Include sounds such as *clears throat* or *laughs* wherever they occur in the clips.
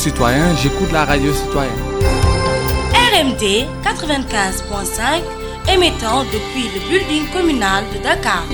citoyen, j'écoute la radio citoyenne. RMD 95.5 émettant depuis le building communal de Dakar.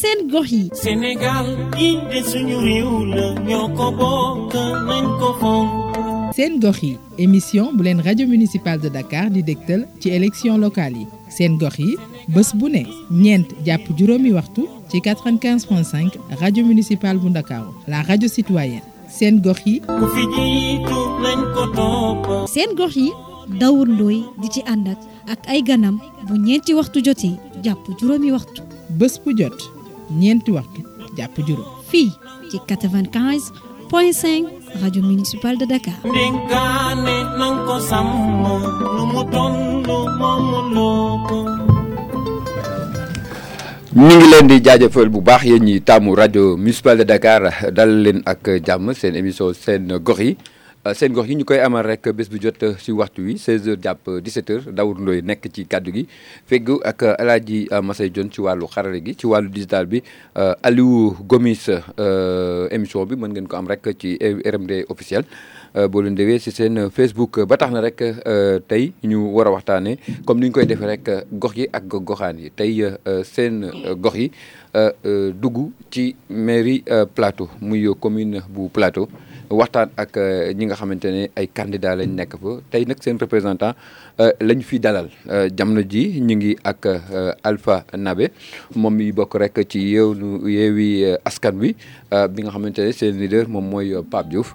seen gox yi Sénégal yi de suñu réew la ñoo ko bokk nañ ko fonk seen gox yi émission bu leen rajo municipal de Dakar di dégtal ci élection locale yi. Seen gox yi bés bu ne ñeent jàpp juróomi waxtu ci 95.5 rajo municipal bu Ndakaaru la rajo citoyenne. Seen gox yi. Ku fi jiitu nañ ko topp. Seen gox yi Daour Ndoye di ci ànd ak ak ay ganam bu ñeenti waxtu jotee jàpp juróomi waxtu. Bés bu jot ñeenti waxtu jàpp juróom. Fii ci 95 point 5 rajo municipal de Dakar. ndénkaane nañ ko sàmm lu mu toll moomu loo ko ñu ngi leen di jaajëfal bu baax yéen ñi taamu rajo municipal de Dakar dal leen ak jàmm seen émission seen gox yi seen gox yi ñu koy amal rek bés bu jot si waxtu wi 16h jàpp 17h Daour Ndoye nekk ci kàddu gi ak Masay Dione ci wàllu xarale gi ci wàllu bi Gomis émission bi mën ngeen ko am rek ci RMD officiel boo leen Facebook ba tax na rek tey ñu war a waxtaanee comme ni ñu koy defee rek gox yi ak goxaan yi tey seen gox yi Plateau muy commune bu Plateau. Waxtaan ak ñi nga xamante ne ay candidats lañ nekk fa. Tey nag seen représentant lañ fi dalal. Jamono ji ñu ngi ak Alpha Nabe. Moom mi bokk rek ci yeew nu yeewi askan wi. Bi nga xamante ne seen leader moom mooy Pape Diouf.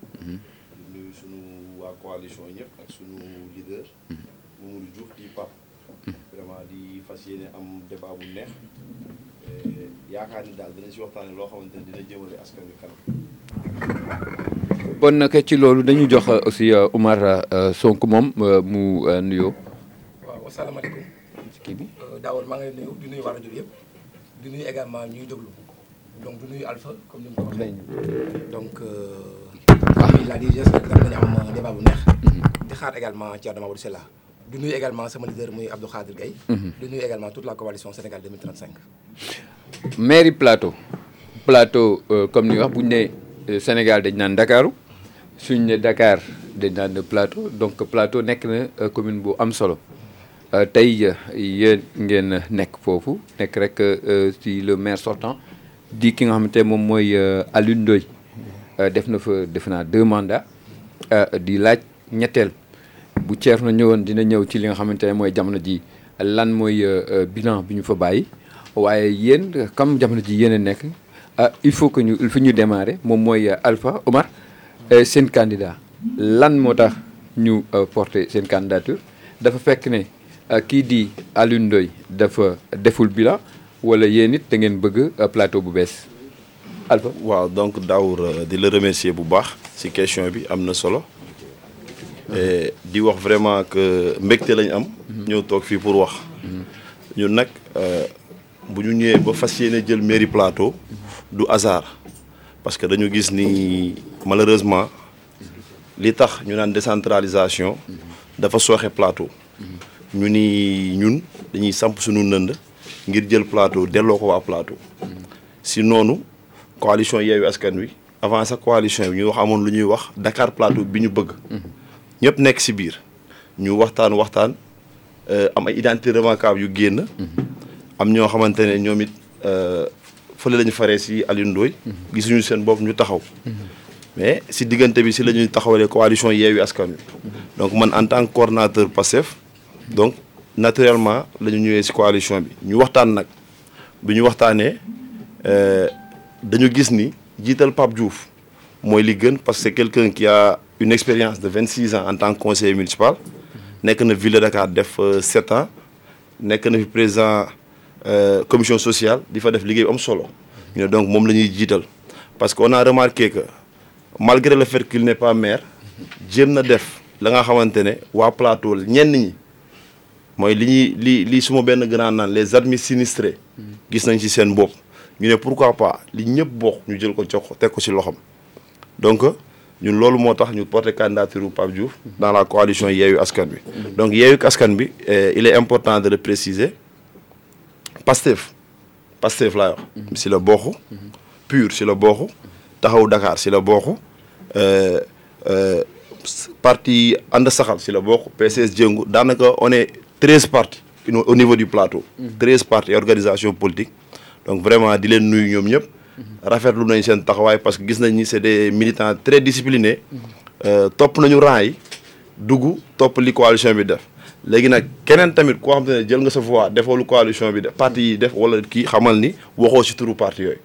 di nuyu sunu waa coalition ñëpp ak sunu leader. Mamadou Diouf di Pape. vraiment di fas yéene am débat bu neex yaakaar ni daal dinañ si waxtaanee loo xamante ne dina jëmale askan wi kanam. bon nag ci loolu dañu jox aussi Oumar Sonko moom mu nuyoo. waaw asalaamaaleykum kii bi. Daawar maa ngi nuyu di nuyu rajo bi yëpp di nuyu également ñuy déglu donc di nuyu Alpha comme ni ko waxee donc la DGS nag danañu am débat bu neex. Di xaar également Thierno Mamadou Sella di nuyu également sama leader muy Abdou Khadir Gaye di nuyu également toute la coalition Sénégal 2035 mairie Plateau. Plateau comme ni wax bu ñu nee Sénégal dañ naan suñ ne Dakar dañ naan Plateau. Donc Plateau nekk na commune bu am solo. Tey yéen ngeen nekk foofu. Nekk rek ci le maire sortant di ki nga xamante moom mooy Alioune Ndoye def na fa def naa deux mandats. Di laaj ñetteel. Bu Thierno ñëwoon dina ñëw ci li nga xamante ne mooy jamono ji. Lan mooy bilan bi ñu fa bàyyi? Waaye yéen comme jamono ji yéen a nekk il faut que ñu il faut ñu démarrer. Moom mooy Alpha Omar seen candidat. Lan moo tax ñu porter seen candidature? Dafa fekk ne kii di Alioune Ndoye dafa deful bilan. Wala yéen it da ngeen bëgg plateau bu bees Alpha. waaw donc Daour di la remercier bu baax ci question bi am na solo di wax vraiment que mbégte lañ am. ñëw toog fii pour wax. ñun nag bu ñu ñëwee ba fas yéene jël mairie plateau du hasard parce que dañu gis ni malheureusement li tax ñu naan décentralisation dafa sooxe plateau. ñu ni ñun dañuy samp suñu nënd ngir jël plateau delloo ko waa plateau. si noonu coalition Yewwi Askan Wi avant sa coalition bi ñu wax amoon lu ñuy wax Dakar plateau bi ñu bëgg. ñëpp nekk si biir. Ñu waxtaan waxtaan am ay identité remarquable yu génn. am ñoo xamante ne ñoom it fële la ñu faree si Alioune Ndoye. Gisuñu seen bopp ñu taxaw. mais si diggante bi si la ñuy taxawalee coalition Yewwi Askan Wi. Donc man en tant que coordonnateur Pastef donc naturellement la ñu ñëwee si coalition bi. Ñu waxtaan nag. Bi ñu waxtaanee dañu gis ni jiital Pape Diouf mooy li gën parce que c'est quelqu'un qui a une expérience de 26 ans en tant que conseiller municipal. Nekk na ville de Dakar def 7 ans. Nekk na fi président euh, commission sociale di fa def liggéey bu am solo. Ñu ne donc moom la ñuy jiital. Parce que on a remarqué que malgré le fait qu'il n'est pas maire jéem na def la nga xamante ne waa plateau ñenn ñi. Mooy li ñuy li li suma benn grand naan les admis sinistrés. Gis nañ ci seen bopp ñu ne pourquoi pas li ñëpp bokk ñu jël ko jox donc ñun loolu moo tax ñu porté candidature dans la coalition Yewwi Askan donc Yewwi Askan Wi eh, il est important de le préciser. Pastef Pastef laa wax. Si la PUR si la bokk Taxawu Dakar si la bokk euh, euh, parti ànd saxal si la PCS jëngu on est treize partis au au niveau du plateau. treize partis organisation politique donc vraiment di leen nuyu ñoom ñëpp. Rafetlu nañ seen taxawaay parce que gis nañ ni c'est des militants très disciplinés. Euh, topp nañu rang yi dugg topp li coalition bi def léegi nag keneen tamit koo xam te ne jël nga sa voix defoo lu coalition bi def parti yi def wala kii xamal ni waxoo si turu parti yooyu.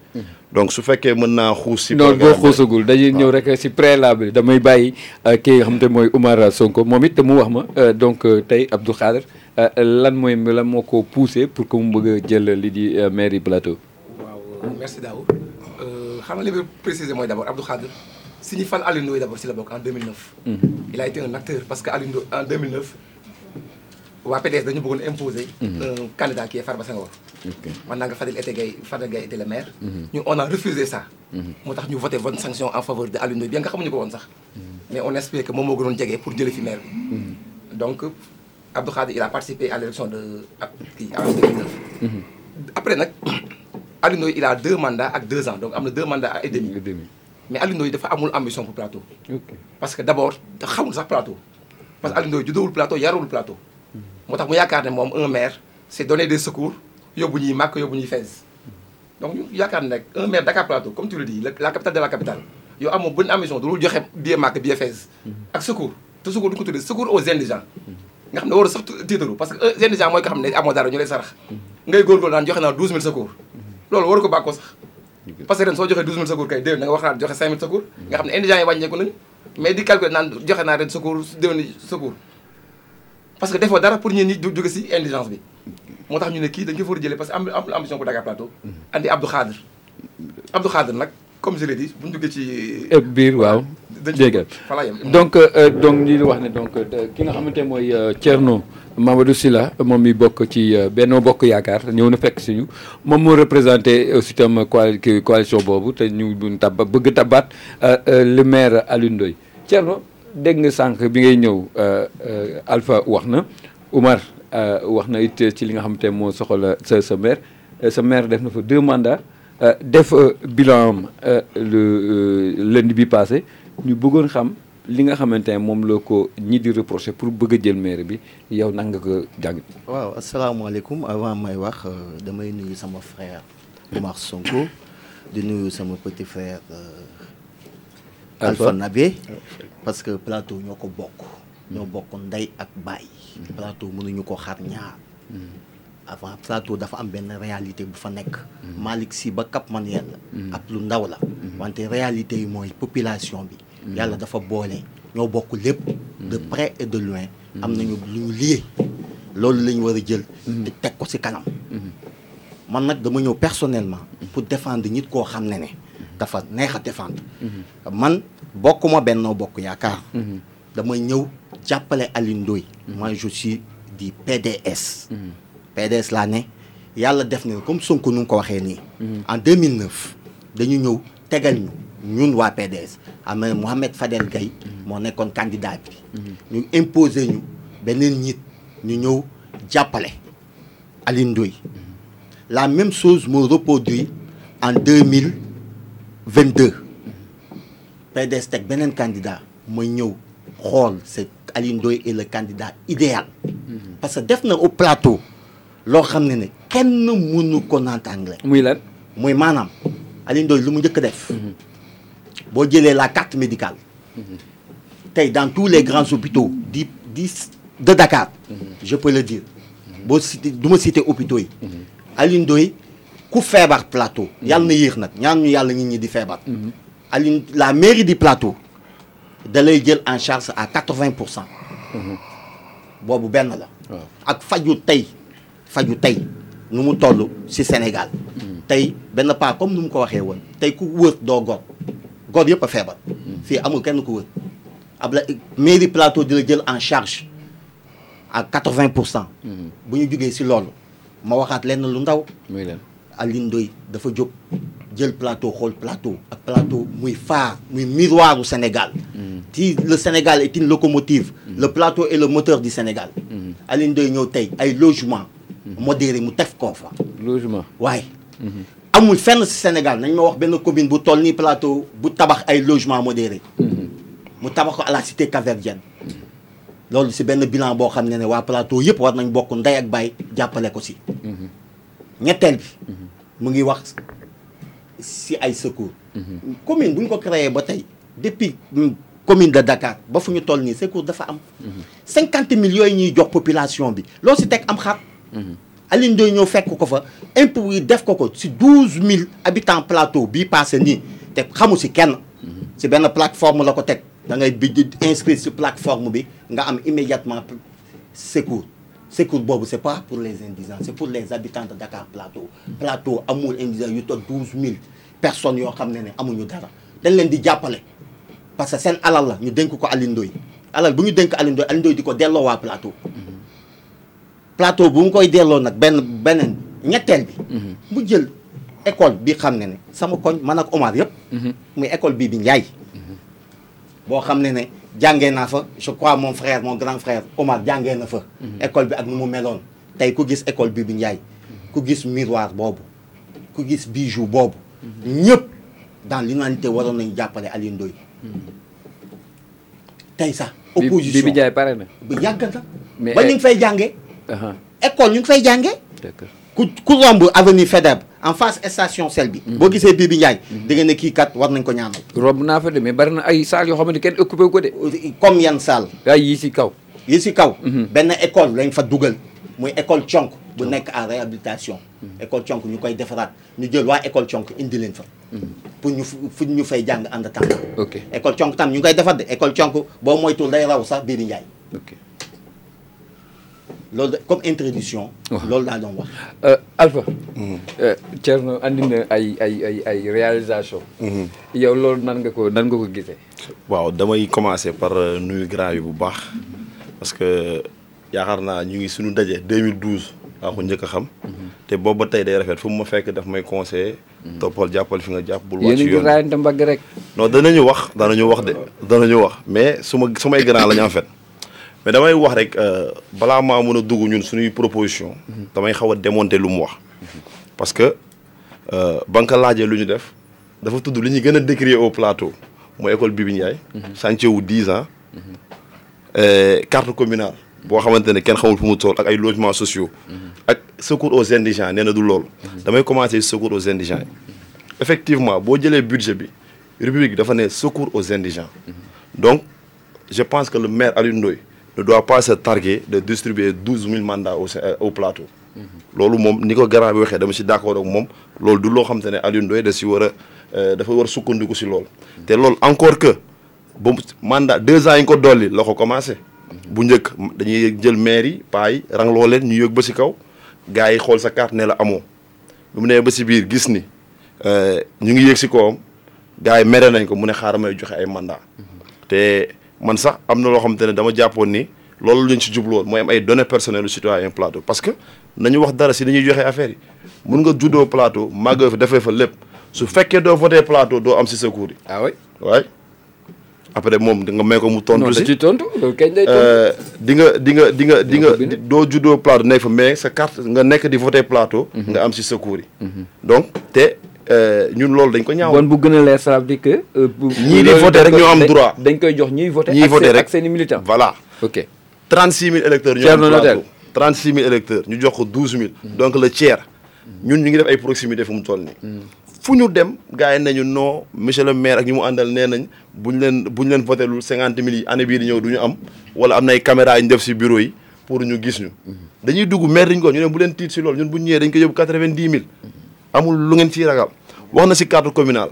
Donc su fekkee mën naa xuus si non boo xuusagul dañuy ñëw rek si préalable damay bàyyi kii nga xam te mooy Oumar Sonko. Moom it mu wax ma euh, donc euh, tey Abdou Khader euh, lan mooy lan moo ko poussé pour que mu bëgg a jël li di euh, mairie plateau? waaw merci Dao. Xam nga li préciser mooy d' abord Abdou Khadre si ñu fal Aliou Ndoye d' abord si la bokk en 2009. il a été un acteur parce que en 2009 waa PDS dañu bëggoon imposer. un candidat qui est Farba Senghor. maintenant nga Fadel était Gaye Fadel Gaye était le maire. ñu on a refusé ça. moo tax ñu voté vote sanction en faveur de Aliou Ndoye bien nga xamuñu ko woon sax. mais on espère que moom moo gënoon jege pour jëlee fi maire bi. donc Abdou Khadre il a participé à l' élection de ab kii en 2009. après nag *clears throat* Aliou Ndoye il a deux mandats ak deux ans donc am na deux mandats et demi. mais Aliou Ndoye dafa amul ambition pour plateau. parce que d' abord xamul sax plateau. parce que Aliou Ndoye juddowul plateau yarul plateau. Moo tax mu yaakaar un maire c' est donner des secours yóbbu ñuy màkk yóbbu ñuy fees donc ñu un maire Dakar Plateau comme tu le dis la capitale de la capitale yow amoo bonne ambition du joxe billet màkk billet fees ak secours. Te secours du ko tuddee secours aux nga sax parce que indigent mooy ko xam ne amoo dara ñu lay sarax. Ngay joxe naa 12000 secours. Loolu waru ko bàkkoo sax. Parce que ren soo joxee 12000 secours kay déwén nga joxe 5000 secours. Nga xam ne indigents yi mais di calculer joxe ren secours secours parce que defoo dara pour ñeen ñi jóge si indigence bi. Moo tax ñu ne kii dañ ko fa war a jëlee parce que am ambition pour Dakar Plateau. Andi Abdou Khadre. Abdou nag comme je l'ai dit bu ñu duggee ci biir waaw. dégg donc euh, donc li wax ne donc euh, ki nga xamante mooy euh, Thierno Mamadou Sylla moom mi bokk ci Benno Bokk Yaakaar ñëw na fekk si ñu. Moom moo représenté aussi tam coali coalition boobu te ñu tab bëgg tabaat le maire Aliou Ndoye. Thierno dégg nga sànq bi ngay ñëw Alpha wax na Oumar wax na it ci li nga xamante moo soxla sa sa maire sa maire def na fa deux mandats def bilan le lundi bi passé. Ñu bëggoon xam li nga xamante ne moom la ko ñi di reproché pour bëgg a jël maire bi. Yow nan nga ko jàng? waaw asalaamaaleykum. Avant may wax damay nuyu sama frère Oumar Sonko di nuyu sama petit frère Alpha. Nabé parce que plateau ñoo ko bokk. ñoo bokk ndey ak baay. plateau mënuñu ko xar ñaar. avant plateau dafa am benn réalité bu fa nekk. Malick Sy ba Cap Manuel la. ab lu ndaw la. wante réalité yi mooy population bi. yàlla dafa boole ñoo bokk lépp. de près et de loin. am nañu lu lié. loolu la ñu war a jël. te teg ko ci kanam. man nag dama ñëw personnellement. pour défendre nit koo xam ne ne. dafa neex a défendre. man bokkuma Benno Bokk Yaakaar. dama ñëw jàppale Aliou Ndoye. moi je suis du PDS. PDS laa ne. Yàlla def na comme Sonko nu mu ko waxee nii. en 2009 dañu ñëw tegal ñu ñun waa PDS am na Mohamed Fadel Gaye moo nekkoon candidat bi. ñu imposer ñu beneen nit ñu ñëw jàppale Aliou Ndoye. La même chose moo reproduit en 2022 PDS teg beneen candidat mooy ñëw xool c'est Ndoye est le candidat idéal. parce que def na au plateau. loo xam ne ne kenn mënu ko naataangle. muy lan? Muy maanaam Aliou Ndoye lu mu njëkk def. boo jëlee la carte médicale. tey dans tous les grands hôpitaux di di de Dakar. je peux le dire. boo cité du ma cité hôpitaux yi. Aliou Ndoye ku feebar plateau. yàlla na yéex nag ñaan ñu yàlla nit ñi di feebar. La mairie du plateau da lay jël en charge à quatre-vingt pour cent. boobu benn la. ak faju tey. faju tey nu mu toll ci Sénégal. Tey benn pas comme nu mu ko waxee woon tey ku wër doo gor. Gor yëpp a feebar. Fii amul kenn ku wër. Ab la mairie plateau di la jël en charge à 80 pour cent. Bu ñu jógee ci loolu ma waxaat lenn lu ndaw. Muy leen Alioune Ndoye dafa jóg jël plateau xool plateau ak plateau muy phare muy miroiru Sénégal. Si le Sénégal est une locomotive. Le plateau est le moteur du Sénégal. Alioune Ndoye ñëw tey ay logement modéré mu tef koo fa. Logement. Waaye amul fenn si Sénégal nañ ma wax benn commune bu toll nii plateau bu tabax ay logement modéré. Mu tabax ko à la cité capverdienne loolu si benn bilan boo xam ne ne waa plateau yëpp war nañ bokk ndey ak baay jàppale ko si ñetteel bi. Mu ngi wax si ay secours. Commune bu ñu ko créé ba tey depuis commune de Dakar ba fu ñu toll secours dafa am. cinquante mille yooyu ñuy jox population bi. Loo si teg am xar. Alioune Ndoye ñëw fekk ko fa. Impôt yi def si douze mille habitants plateau bii passé nii. Te xamu si kenn. Si plateforme la ko teg. Da ngay bi plateforme bi nga am immédiatement secours secours boobu c'est pas pour les indigents c'est pour les habitants de Dakar plateau. Plateau amul indigents yu toog douze mille personnes yoo xam ne ne amuñu dara. Dañ leen di jàppale. Parce que seen alal la ñu dénk ko Alioune Ndoye. Alal bu ñu dénk Alioune Ndoye Alioune Ndoye di ko delloo waa plateau. Plateau bu mu koy delloo nag benn beneen ñetteel bi. Mu jël école bi xam ne ne sama koñ man ak Omar yëpp. Muy école bii bi Ndiaye boo xam ne ne jàngee naa fa je crois mon frère mon grand frère Omar jàngee na fa. École bi ak nu mu meloon. Tey ku gis école bii bi Ndiaye ku gis miroir boobu ku gis bijou boobu ñëpp dans l'unanimité waroon nañu jàppale Alioune Ndoye. Tey sax opposition. Bi bi pare na. Bu yàgg na Mais ba ñu ngi fay jàngee. Aha école ñu ngi fay jàngee. D'accord ku ku romb avenue Faidherbe en face station sel bi boo gisee bii bi Ndiaye di nga ne kii kat war nañ ko ñaanal. Romb naa fa de mais bari na ay salle yoo xamante kenn occupé ko de. Comme yan salle ay yi si kaw. Yi si kaw. Benn école lañ fa dugal muy école conk bu nekk en réhabilitation. École conk ñu koy defaraat ñu jël waa école conk indi leen fa. Pour ñu fu ñu fay jàng en attendant ok. École conk tam ñu ngi koy defar de. École conk boo moytul day raw sax bii bi Ndiaye loolu comme introduction loolu laa doon wax. Euh, Alpha euh, Thierno andi na ay ay ay ay réalisation. Yow loolu nan nga ko nan nga ko gisee? Waaw damay commencer par euh, nuyu grand yi bu baax. Parce que yaakaar naa ñu ngi suñu daje 2012 laa ko njëkk a xam. Te boobu ba tey day rafet fu mu ma fekk daf may conseiller. Toppal jàppal fi nga jàpp bul yéen wàcc a ngi yoon. raayante mbagg rek. Non danañu wax danañu wax de danañu wax. Mais su ma su may grand la ñu en fait mais damay wax rek euh, balaa maa mën a dugg ñun suñuy proposition damay xaw a démonter lu mu wax. Parce que euh, ba nga ko laajee lu ñu def dafa tudd li ñuy gën a décrier au plateau mooy école Bibi Ndiaye. Chantier wu 10 ans. Carte communale boo xamante ne kenn xamul fu mu toll ak ay logements sociaux. Ak secours aux indigents nee na du loolu damay commencer secours aux indigents. Yi effectivement boo jëlee budget bi rubrique dafa ne secours aux indigents. Donc je pense que le maire Alioune Ndoye ne doit pas se targuer de distribuer douze mille mandats au euh, au plateau. Loolu moom ni ko grand bi waxee dama d'accord ak moom. Loolu du loo xam te ne si war a euh, dafa war a si loolu. Te loolu encore que ba mandat deux ans yi ko dolli la ko commencé. Bu njëkk dañuy jël maire yi paa yi rangloo leen ñu yëg ba si kaw. Gars yi xool sa carte ne la amoo. Euh, mandat te man sax am na loo xamante ne dama jàppoon ni loolu lañ ci jubluwoon mooy am ay données personnelles citoyen plateau parce que nañu wax dara si dañuy joxe affaire yi. Mun nga juddoo plateau màggoo fa defee fa lépp. Su fekkee doo voté plateau doo am si yi. Ah oui. Waay après moom nga may ko mu tontu si. tontu. Kañ lay tontu? Euh, di nga di nga di nga di nga doo juddoo plateau nekk fa mais sa carte nga nekk di voté plateau nga am si yi. Donc te ñun loolu dañ ko ñaaw bon bu gën a leer ça veut dire que euh, bu- Ñii di loolu rek koy- ñoo am droit. dañ koy jox ñiy voter ñiy seen- rek. ak seeni militants voilà. Ok. 36 000 électeurs ñoo am Notel. plateau 36 000 électeurs ñu jox ko 12 000 donc le tiers. Ñun ñu ngi def ay proximité fu mu toll nii. Fu ñu dem gars yi nañu non monsieur le maire ak ñi mu àndal nee nañ ñu leen buñ leen voté lul 50 000 yi année bii di ñëw du ñu am. Wala am na ay caméras yu ñu def si bureau yi pour ñu gis ñu. Dañuy dugg maire dañ ko ñu ne bu leen tiit si loolu ñun bu ñu ñëwee dañ ko yóbbu 90 000 amul lu ngeen ciy ragal. wax na si carte communale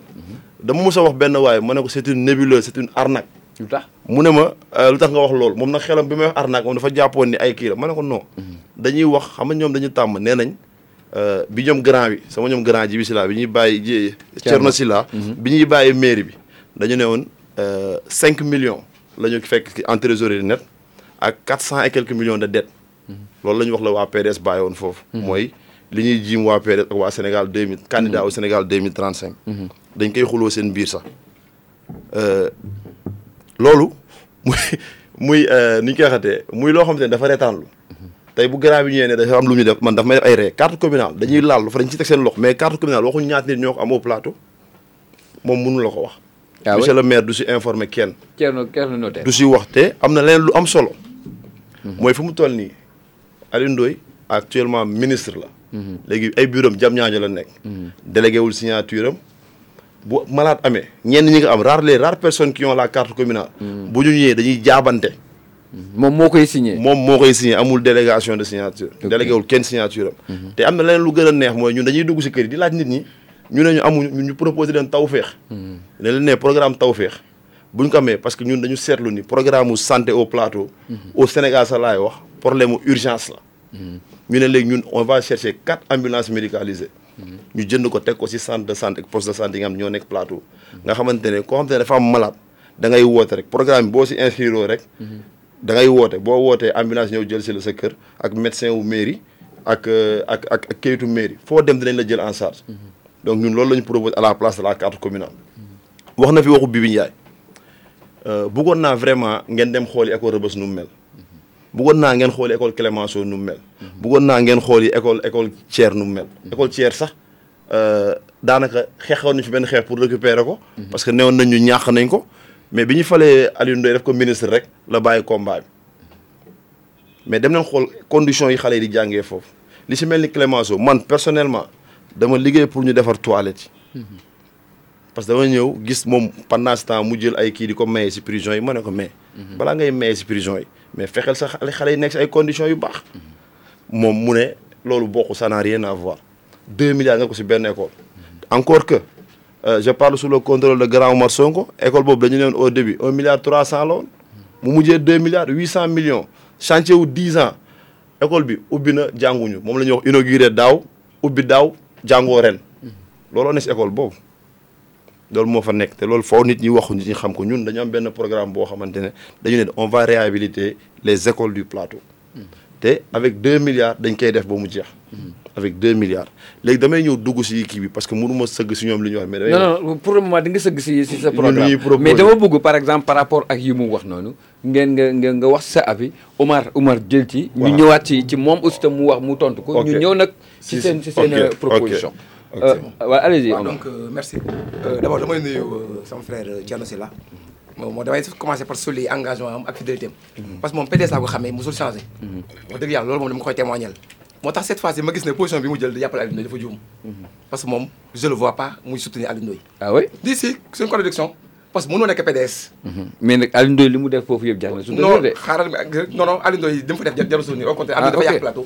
dama mos a wax benn waaye ma ne ko c'est une nébuleuse c'est une arnaque. Lu tax? mu ne ma euh, lu tax nga wax loolu? moom nag xelam bi may wax arnaque moom dafa jàppoon ni ay kii la. ma ne ko non. dañuy wax xam nga ñoom dañu tàmm nee nañ euh, bi ñoom grand bi sama ñoom grand ji bi bi ñuy bàyyi. Thierno Silla bi ñuy bàyyi mairie bi dañu ne woon euh, 5 millions la ñu fekk en trésorerie net ak 400 et quelques millions de dettes. Loolu la ñu wax la waa PDS bàyyi woon foofu. Mooy li ñuy jiim waa PDS ak waa Sénégal 2000 candidat au Sénégal 2035 dañ koy xuloo seen biir sax. Euh, loolu muy muy euh, ni ñu koy waxatee muy loo xam te ne dafa reetaanlu tey bu grand bi ñëwee ne dafa am lu ñu def man dafa may def ay ree. Carte communale dañuy laal lu fa dañ ci teg seen loxo mais carte communale waxuñu ñaata nit ñoo ko plateau. Moom mënu la ko wax. Ah monsieur le maire du si informé kenn. Thierno Thierno Notaire. du si wax te am na leneen lu am solo. Mooy fu mu toll nii Ndoye actuellement ministre la léegi ay bureau am jam ñaaño la nekk. Délégué wul signature am. Bu malade amee ñenn ñi nga am rare les rares personnes qui ont la carte communale. Bu ñu ñëwee dañuy jaabante. Moom moo koy signé. moom moo koy signé amul délégation de signature. Délégué wul kenn signature am. Te am na leneen lu gën a neex mooy ñun dañuy dugg si kër yi di laaj nit ñi ñu ne ñu amuñu ñu proposé leen tawféex. Ne leen ne programme tawféex. Buñ ko amee parce que ñun dañu seetlu ni programme santé au plateau. Au Sénégal sa laay wax problème urgence la ñu ne on va chercher quatre ambulances médicalisées. Ñu jënd ko teg ko centre de santé poste de santé yi nga xam ñoo nekk plateau. Nga xamante ne koo xamante ne dafa am malade da ngay woote rek. Programme bi boo si inscrire rek da ngay woote. Boo wootee ambulance ñëw jël la médecin wu mairie ak euh, ak ak ak kayitu mairie. Foo dem en charge. Donc ñun à la place de la carte communale. Wax na fi waxu Bibi euh, vraiment ngeen dem bëggoon naa ngeen xooli école Clémenceau nu mel. Bëggoon naa ngeen xooli école école Thiers nu école Thiers sax euh, daanaka xeexoon fi pour récupérer ko. Parce que newoon ñàq mais bi ñu falee Aliou ministre rek la combat mais dem xool conditions yi xale yi di jàngee foofu. Li si Clémenceau personnellement dama liggéey pour ñu defar toilette yi. Parce que dama ñëw gis moom pendant ce temps prison yi ne yi mais fexeel sa xale yi conditions yu baax. Moom mu ça n'a rien à voir. Deux milliards nga ko encore que euh, je parle sous le contrôle de grand Omar Sonko. École boobu dañu au début un milliard trois cent la mu milliards huit cent millions. Chantier wu dix ans. École bi ubbi na jànguñu. Moom la wax inauguré daaw ubbi daaw jàngoo ren. Looloo école loolu moo fa nekk te loolu foo nit ñi waxu nit ñi xam ko ñun dañu am benn programme boo xamante ne dañu ne on va réhabiliter les écoles du plateau te avec deux milliards dañ koy def ba mu jeex avec deux milliards léegi damay ñëw dugg si kii bi parce que mënu ma sëgg si ñoom li ñu wax mais damay non non pour le moment di nga sëgg si si sa Ñun programme ñuy proposer. mais dama bëgg par exemple par rapport ak yi mu wax noonu ngeen nga nga nga wax sa avis Omar Omar jël ci. ñu ñëwaat ci ci moom aussi tam mu wax mu tontu ko. Ok. ñu ñëw nag ci Si, seen si. ci seen Ok, ok, proposition. Euh, waaw allez-y. Donc euh, merci. Euh, d'abord damay nuyu euh, sama frère Thierno Sylla moom moo damay commencer par souligner engagement am ak fidélité am parce que moom PDS laa ko xamee mosul changé. Wax dëgg yàlla loolu moom dama koy témoignel moo tax cette fois-ci ma gis ne position bi mu jël di jàppale Aliou Ndoye dafa juum. Parce que moom je le vois pas muy soutenir Aliou Ndoye. Ah oui? di si c'est une contradiction. Parce que mënoo nekk PDS mais nag Aliou Ndoye li mu def foofu yëpp jar na su non xaaral non non Aliou Ndoye dama fa def jarul soutenir. Au contraire Aliou dafa ok. yàq plateau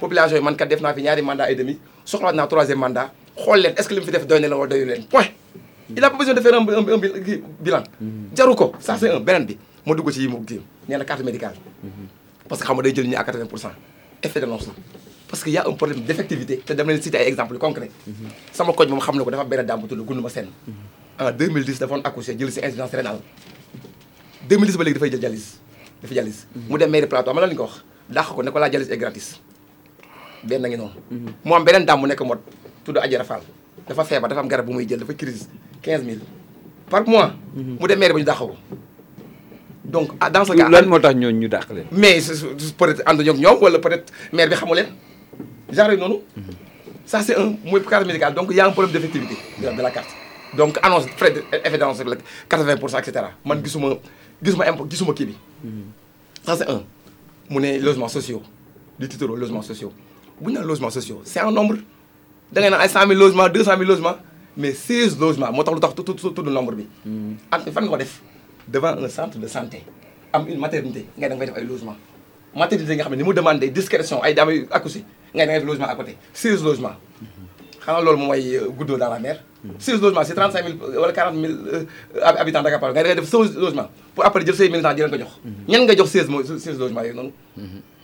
population yi man kat def fi ñaari mandat et demi soxlaat naa troisième mandat est-ce que li fi def leen wala point. Il a pas besoin de faire un, un, bilan. Jaru ko. Ça c'est un. Beneen bi ma dugg ci yi mu kii nee na carte médicale. Parce que xam day jël à 80 pour cent. La. Parce que y a un problème d'effectivité te citer exemples concrets. Sama koñ xam na ko dafa benn dame bu tudd Gunduma Sène. En 2010 dafa accouché jël insuffisance rénale. 2010 ba léegi dafay jël dialyse dafa dialyse. Mu dem mairie plateau am la ko wax. Dàq ko ne la est gratis benn ngi noonu. Mu am beneen dame bu nekk mot tudd Adjara Fall. Dafa feebar dafa am garab bu muy jël dafa crise 15000 par mois mu dem mairie ba ñu donc ah, dans ce cas lan moo tax ñooñu ñu dàq leen? mais ak ñoom wala peut-être maire bi xamu leen. Genre yooyu noonu. Ça c'est un carte médicale donc il y a un problème d'effectivité de, de la carte. Donc annonce frais de effet d'annonce rek la 80 pour cent et cetera. Man gisuma gisuma impo gisuma kii bi. Ça c'est un. Mu ne logements sociaux du titre logements sociaux bu ñu naan logements sociaux c'est un nombre. Da ngay naan ay 100 000 logements 200 000 logements mais 16 logements moo tax lu tax tudd nombre bi. ak fan nga ko def? Devant un centre de santé. Am une maternité ngay da nga def ay logements. Maternité nga xam ne ni mu demandé discrétion ay dames yu accouché ngay da ngay def logement à côté. 16 logements. xanaa loolu moom mooy guddoo dans la mer. 16 logements c'est 35 000 wala 40 000 habitants Dakar da ngay def 16 logements pour après jël say militants di leen ko jox. ñan nga jox 16 mooy 16 logements yooyu noonu?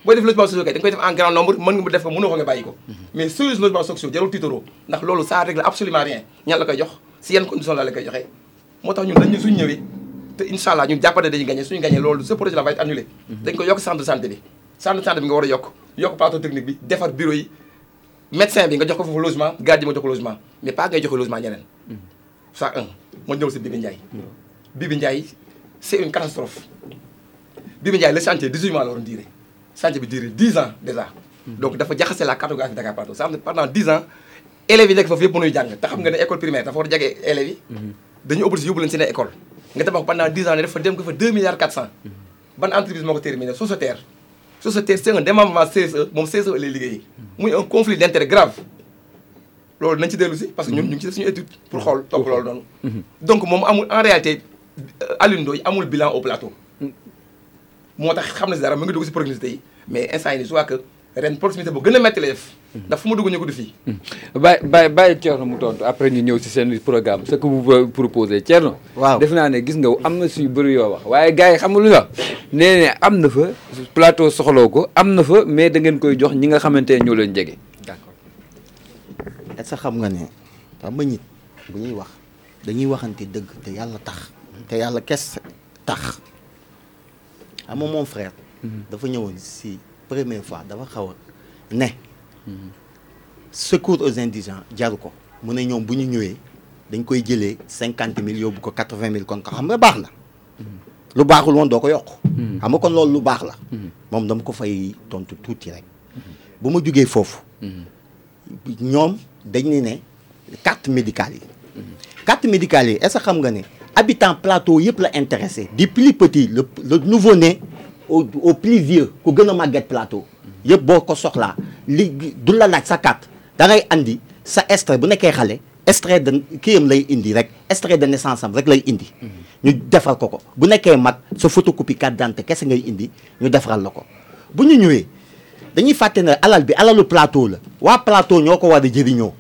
Booy def logement sociaux kay da nga koy def en grand nombre mën nga def ko mënoo ko nga bàyyi ko. mais 16 logements sociaux jarul tiitaroo ndax loolu ça règle absolument rien. Ñan la koy jox? Si yan condition la la koy joxee. moo tax ñun dañu suñu ñëwee te incha allah ñun jàppante dañuy gagné. Suñu gagné loolu ce projet là va être annulé. dañ ko yokk centre de santé bi. Centre de santé bi nga war a yokk. Yokk plateau technique bi defar bureau yi. Médecin bi nga jox ko foofu logement gardien jox ko logement. Mais pas ngay joxe logement ñeneen. ça un. Moo ñëw si Bibi Ndiaye. Bibi Ndiaye c' est une catastrophe. Bibi Ndiaye le chantier 18 mois la waroon chantier bi duré 10 ans déjà. donc dafa jaxase la cartographie Dakar Plateau ça veut dire pendant 10 ans élèves yi nekk foofu yëpp mënuy jàng te xam nga ne école primaire dafa war a jege élèves yi. dañuy obligé yóbbu leen seen école. nga tabax pendant 10 ans ne dafa dem ko fa 2 milliards 400. ban entreprise moo ko terminé? Sociétaire. Sociétaire c' est un démembrement CSE moom CSE lay liggéeyee. muy un conflit d' intérêt grave. loolu nañ ci dellu si parce que ñun ñu ngi ci def suñu étude pour xool topp loolu noonu. donc moom amul en réalité Alioune Ndoye amul bilan au plateau. Moo tax xam na si dara mu ngi dugg si proximité yi mais instant nii soit que ren proximité bu gën a métti lay def. ndax fu mu dugg ñu ko di fii. bàyyi bàyyi bàyyi Thierno mu tontu après ñu ñëw si seen programme ce que vous proposez Thierno. waaw def naa ne gis nga am na suñu bëri yoo wax waaye gars yi xam nga lu nga nee ne am na fa plateau soxloo ko am na fa mais da ngeen koy jox ñi nga xamante ne ñoo leen jege. d'accord est-ce que xam nga ne xam nga nit bu ñuy wax dañuy waxante dëgg te yàlla tax te yàlla kes tax xam nga mon frère. dafa ñëwoon si première fois dafa xaw a ne. secours aux indigents jaru ko mu ne ñoom bu ñu ñëwee dañ koy jëlee cinquante mille yóbbu ko quatre vingt mille kon ko xam nga baax na. lu baaxul woon doo ko yokk. xam nga kon loolu lu baax la. moom dama ko fay tontu tuuti rek. bu ma jugee foofu. ñoom dañ ne ne carte médicale yi. carte médicale yi est-ce que xam nga ne habitant plateau yëpp la intéressé du plus petit le le nouveau-né au au plus vieux ku gën a màgget plateau. yëpp boo ko soxlaa li du la laaj sa carte da ngay andi sa extrait bu nekkee xale extrait de kiyam lay indi rek extrait de naissance am rek lay indi. ñu defal ko ko bu nekkee mag sa photocopie carte d'identité kese ngay indi ñu defaral la ko bu ñu ñëwee. dañuy fàtte ne alal bi alalu plateau la waa plateau ñoo ko war a jëriñoo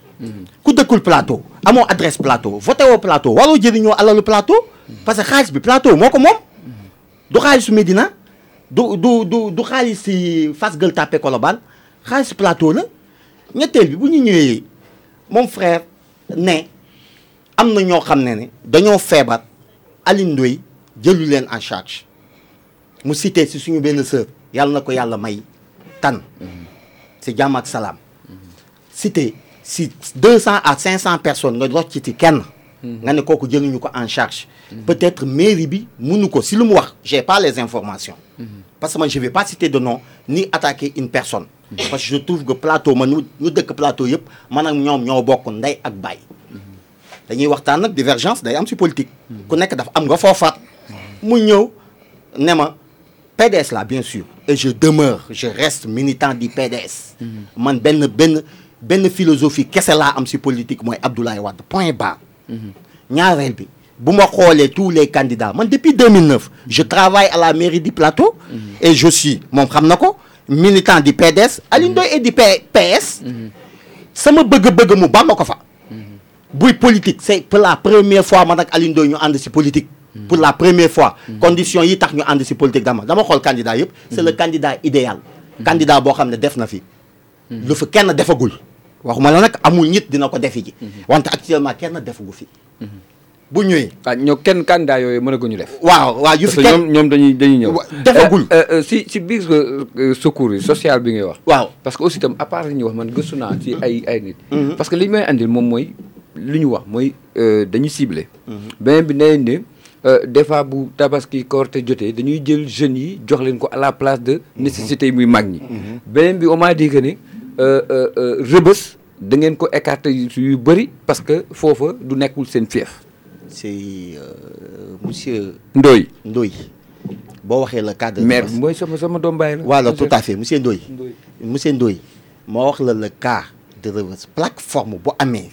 ku dëkkul plateau amoo adresse plateau voté woo plateau waroo jëriñoo alalu plateau parce que xaalis bi plateau moo ko moom. Du xaalisu Médina du du du du xaalis si Fass Gueule Tapée Colobane xaalis plateau la. Ñetteel bi bu ñu ñëwee frère ne am na ñoo xam ne ne dañoo feebar Alioune Ndoye jëlu leen en charge. Mu cité si suñu benn sœur yàlla na ko yàlla may tan. Si jàmm ak salaam. Cité si deux cent à cinq cent personnes nga dox ci ci kenn nga ne kooku jëluñu ko en charge. Peut-être mairie bi mënu ko. Si lu mu wax j'ai pas les informations. Parce que man je vais pas citer de nom ni attaquer une personne. Parce que je trouve que plateau man ñu ñu dëkk plateau yëpp man ak ñoom ñoo bokk ndey ak baay. Dañuy waxtaan nag divergence day am si politique. Ku nekk dafa am nga foofaat mu ñëw ne ma PDS là bien sûr. Et je demeure je reste militant du PDS man benn benn benn philosophie kese laa am si politique mooy Abdoulaye Wade point barre. Ñaareel bi bu ma xoolee tous les candidats man depuis 2009 je travaille à la mairie du plateau. Et je suis moom xam na ko militant du PDS Alioune Ndoye et du PS sama bëgg-bëgg mu bamba ko fa. Buy politique c'est pour la première fois man ak Alioune Ndoye ñu ànd si politique. Pour la première fois. Condition yi tax ñu ànd si politique dama dama xool candidat yëpp. C'est le candidat idéal. Candidat boo xam ne def na fi. Lu fa kenn defagul waxuma la nag amul nit dina ko defi ji. Wante actuellement kenn defagu fi. Bu ñëwee. Ah ñoo kenn candidat yooyu mën a ñu def. Waaw waaw yu parce fi que kenn ñoom ñoom dañuy dañuy ñëw. Defagul. Si si biir secours yi social bi ngay wax. Waaw. Parce que aussi itam à part li ñuy wax man gëstu naa ci ay ay nit. Parce que li ñu may andil moom mooy li ñu wax mooy euh, dañuy ciblé. Beneen bi nee ne euh, des fois bu tabaski korte jotee dañuy jël jeunes yi jox leen ko à la place de nécessité yi muy mag ñi. Beneen bi on m'a dit que ne euh, euh, euh, da ngeen ko écarter yu bëri parce que foofa du nekkul seen fief. C'est euh, monsieur Ndoye. Ndoye. Boo waxee le cas de maire mooy sama sama doom la. Voilà tout à fait monsieur Ndoye. Ndoye. monsieur Ndoye moo wax la le cas de Rebeuss plateforme bu amee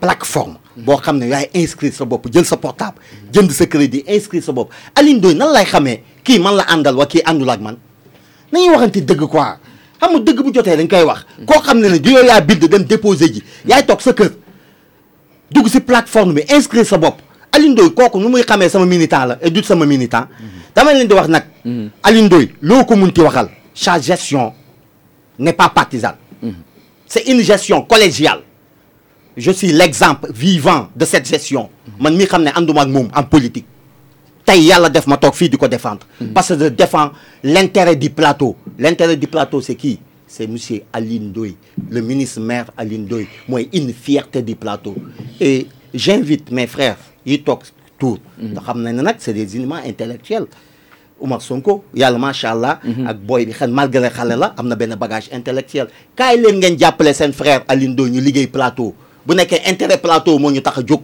plateforme boo xam ne yaay inscrire sa bopp jël sa portable jënd sa crédit inscrire sa bopp. Alioune Ndoye nan lay xamee kii man la àndal wa kii àndul ak man? Nañuy waxante dëgg quoi xam nga dëgg bu jotee dañ koy wax. koo xam ne ne di yow yaa bind dem déposer ji. yaay toog sa kër. dugg si plateforme bi inscrire sa bopp. Alioune Ndoye kooku nu muy xamee sama militant la et du sama militant. dama leen di wax nag. Alioune Ndoye loo ko waxal. sa gestion n'est pas partisane. C'est une gestion collégiale. Je suis l'exemple vivant de cette gestion. Man mi xam ne ànduma ak moom en politique tey yàlla def ma toog fii di ko défendre. Parce que je défends l'intérêt du plateau. l'intérêt du plateau c'est qui? C'est monsieur Alioune Ndoye le ministre maire Alioune Ndoye. Mooy une fierté du plateau. Et j'invite mes frères yi toog tour. Nga xam ne nag c'est des éléments intellectuels. Oumar Sonko yàlla macha allah. ak boy bi xel malgré xale la am na benn bagage intellectuel. Kaay leen ngeen jàppale seen frère Alioune Ndoye ñu liggéey plateau bu nekkee intérêt plateau moo ñu tax a jóg.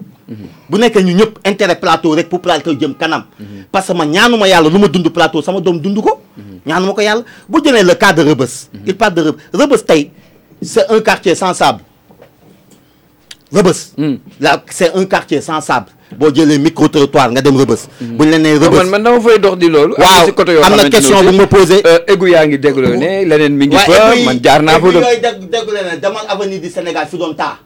bu nekkee ñu ñëpp intérêt plateau rek pour plateau jëm kanam. parce que man ñaanuma yàlla lu ma dund plateau sama doom dund ko. ñaanuma ko yàlla bu jëlee le cas de Rebeuss. il parle de Rebeuss Rebeuss tey c'est un quartier sans sable. Rebeuss. là c'est un quartier sans sable. Boo jëlee micro trottoir nga dem Rebeuss. bu ñu la nee Rebeuss man man dama fay dox di loolu. waaw si côté yoo am na xamante question bu ma posé. égu yaa ngi dégloo ne leneen mi ngi waaye fa et puis- man jaar naa et fa puis doon. yooyu dégg déggu leen demal avenue du Sénégal fi doon taa.